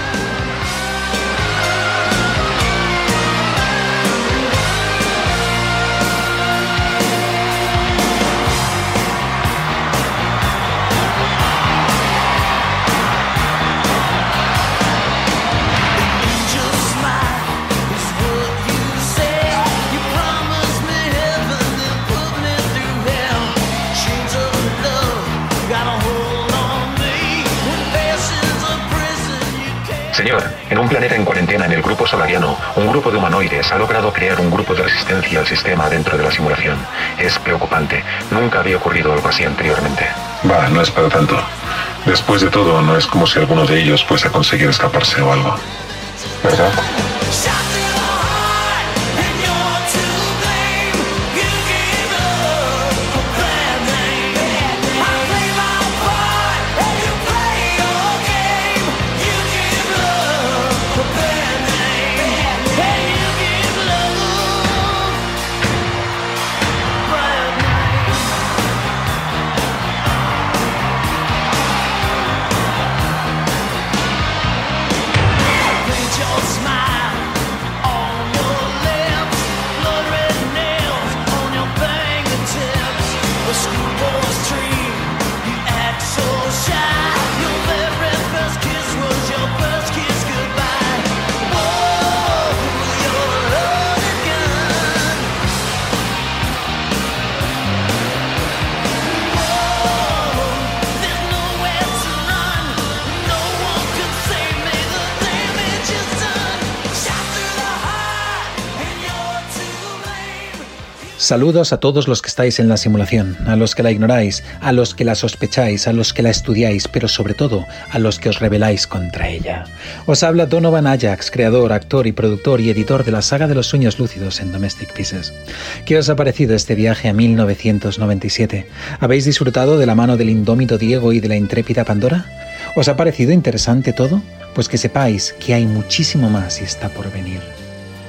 Señor, en un planeta en cuarentena en el grupo solariano, un grupo de humanoides ha logrado crear un grupo de resistencia al sistema dentro de la simulación. Es preocupante. Nunca había ocurrido algo así anteriormente. Va, no es para tanto. Después de todo, no es como si alguno de ellos fuese a conseguir escaparse o algo. ¿Verdad? Saludos a todos los que estáis en la simulación, a los que la ignoráis, a los que la sospecháis, a los que la estudiáis, pero sobre todo a los que os rebeláis contra ella. Os habla Donovan Ajax, creador, actor y productor y editor de la saga de los sueños lúcidos en Domestic Pieces. ¿Qué os ha parecido este viaje a 1997? ¿Habéis disfrutado de la mano del indómito Diego y de la intrépida Pandora? ¿Os ha parecido interesante todo? Pues que sepáis que hay muchísimo más y está por venir.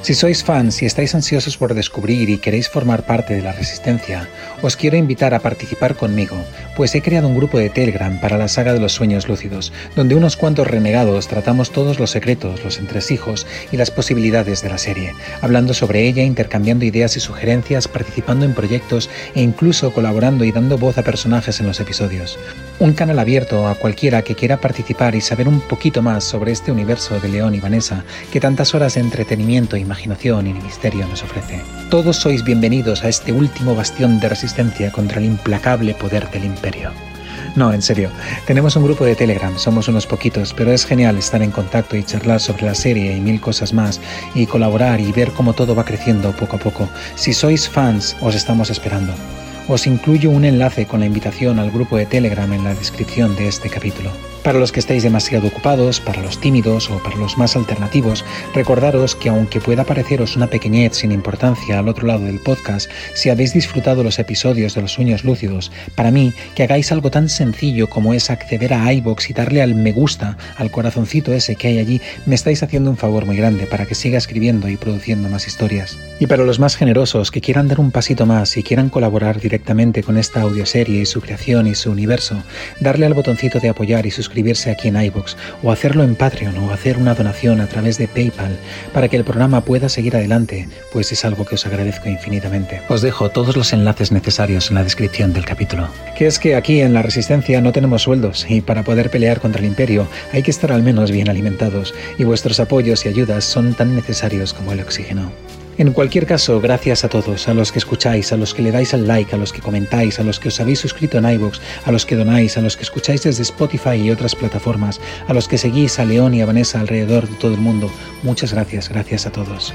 Si sois fans y estáis ansiosos por descubrir y queréis formar parte de la resistencia, os quiero invitar a participar conmigo, pues he creado un grupo de Telegram para la saga de los sueños lúcidos, donde unos cuantos renegados tratamos todos los secretos, los entresijos y las posibilidades de la serie, hablando sobre ella, intercambiando ideas y sugerencias, participando en proyectos e incluso colaborando y dando voz a personajes en los episodios. Un canal abierto a cualquiera que quiera participar y saber un poquito más sobre este universo de León y Vanessa que tantas horas de entretenimiento, imaginación y misterio nos ofrece. Todos sois bienvenidos a este último bastión de resistencia contra el implacable poder del imperio. No, en serio, tenemos un grupo de Telegram, somos unos poquitos, pero es genial estar en contacto y charlar sobre la serie y mil cosas más, y colaborar y ver cómo todo va creciendo poco a poco. Si sois fans, os estamos esperando. Os incluyo un enlace con la invitación al grupo de Telegram en la descripción de este capítulo. Para los que estáis demasiado ocupados, para los tímidos o para los más alternativos, recordaros que aunque pueda pareceros una pequeñez sin importancia al otro lado del podcast, si habéis disfrutado los episodios de los sueños lúcidos, para mí que hagáis algo tan sencillo como es acceder a iBox y darle al me gusta, al corazoncito ese que hay allí, me estáis haciendo un favor muy grande para que siga escribiendo y produciendo más historias. Y para los más generosos que quieran dar un pasito más y quieran colaborar directamente con esta audioserie y su creación y su universo, darle al botoncito de apoyar y suscribirse suscribirse aquí en iVoox o hacerlo en Patreon o hacer una donación a través de PayPal para que el programa pueda seguir adelante, pues es algo que os agradezco infinitamente. Os dejo todos los enlaces necesarios en la descripción del capítulo. Que es que aquí en la Resistencia no tenemos sueldos y para poder pelear contra el Imperio hay que estar al menos bien alimentados y vuestros apoyos y ayudas son tan necesarios como el oxígeno. En cualquier caso, gracias a todos, a los que escucháis, a los que le dais al like, a los que comentáis, a los que os habéis suscrito en iVoox, a los que donáis, a los que escucháis desde Spotify y otras plataformas, a los que seguís a León y a Vanessa alrededor de todo el mundo. Muchas gracias, gracias a todos.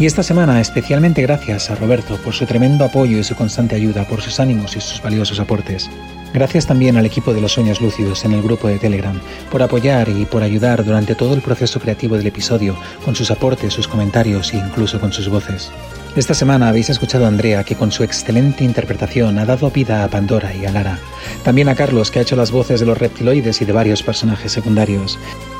Y esta semana especialmente gracias a Roberto por su tremendo apoyo y su constante ayuda, por sus ánimos y sus valiosos aportes. Gracias también al equipo de los sueños lúcidos en el grupo de Telegram por apoyar y por ayudar durante todo el proceso creativo del episodio, con sus aportes, sus comentarios e incluso con sus voces. Esta semana habéis escuchado a Andrea, que con su excelente interpretación ha dado vida a Pandora y a Lara. También a Carlos, que ha hecho las voces de los reptiloides y de varios personajes secundarios.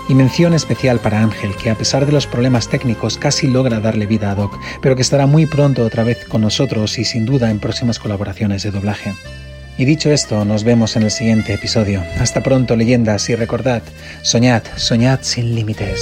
Y mención especial para Ángel, que a pesar de los problemas técnicos casi logra darle vida a Doc, pero que estará muy pronto otra vez con nosotros y sin duda en próximas colaboraciones de doblaje. Y dicho esto, nos vemos en el siguiente episodio. Hasta pronto, leyendas, y recordad, soñad, soñad sin límites.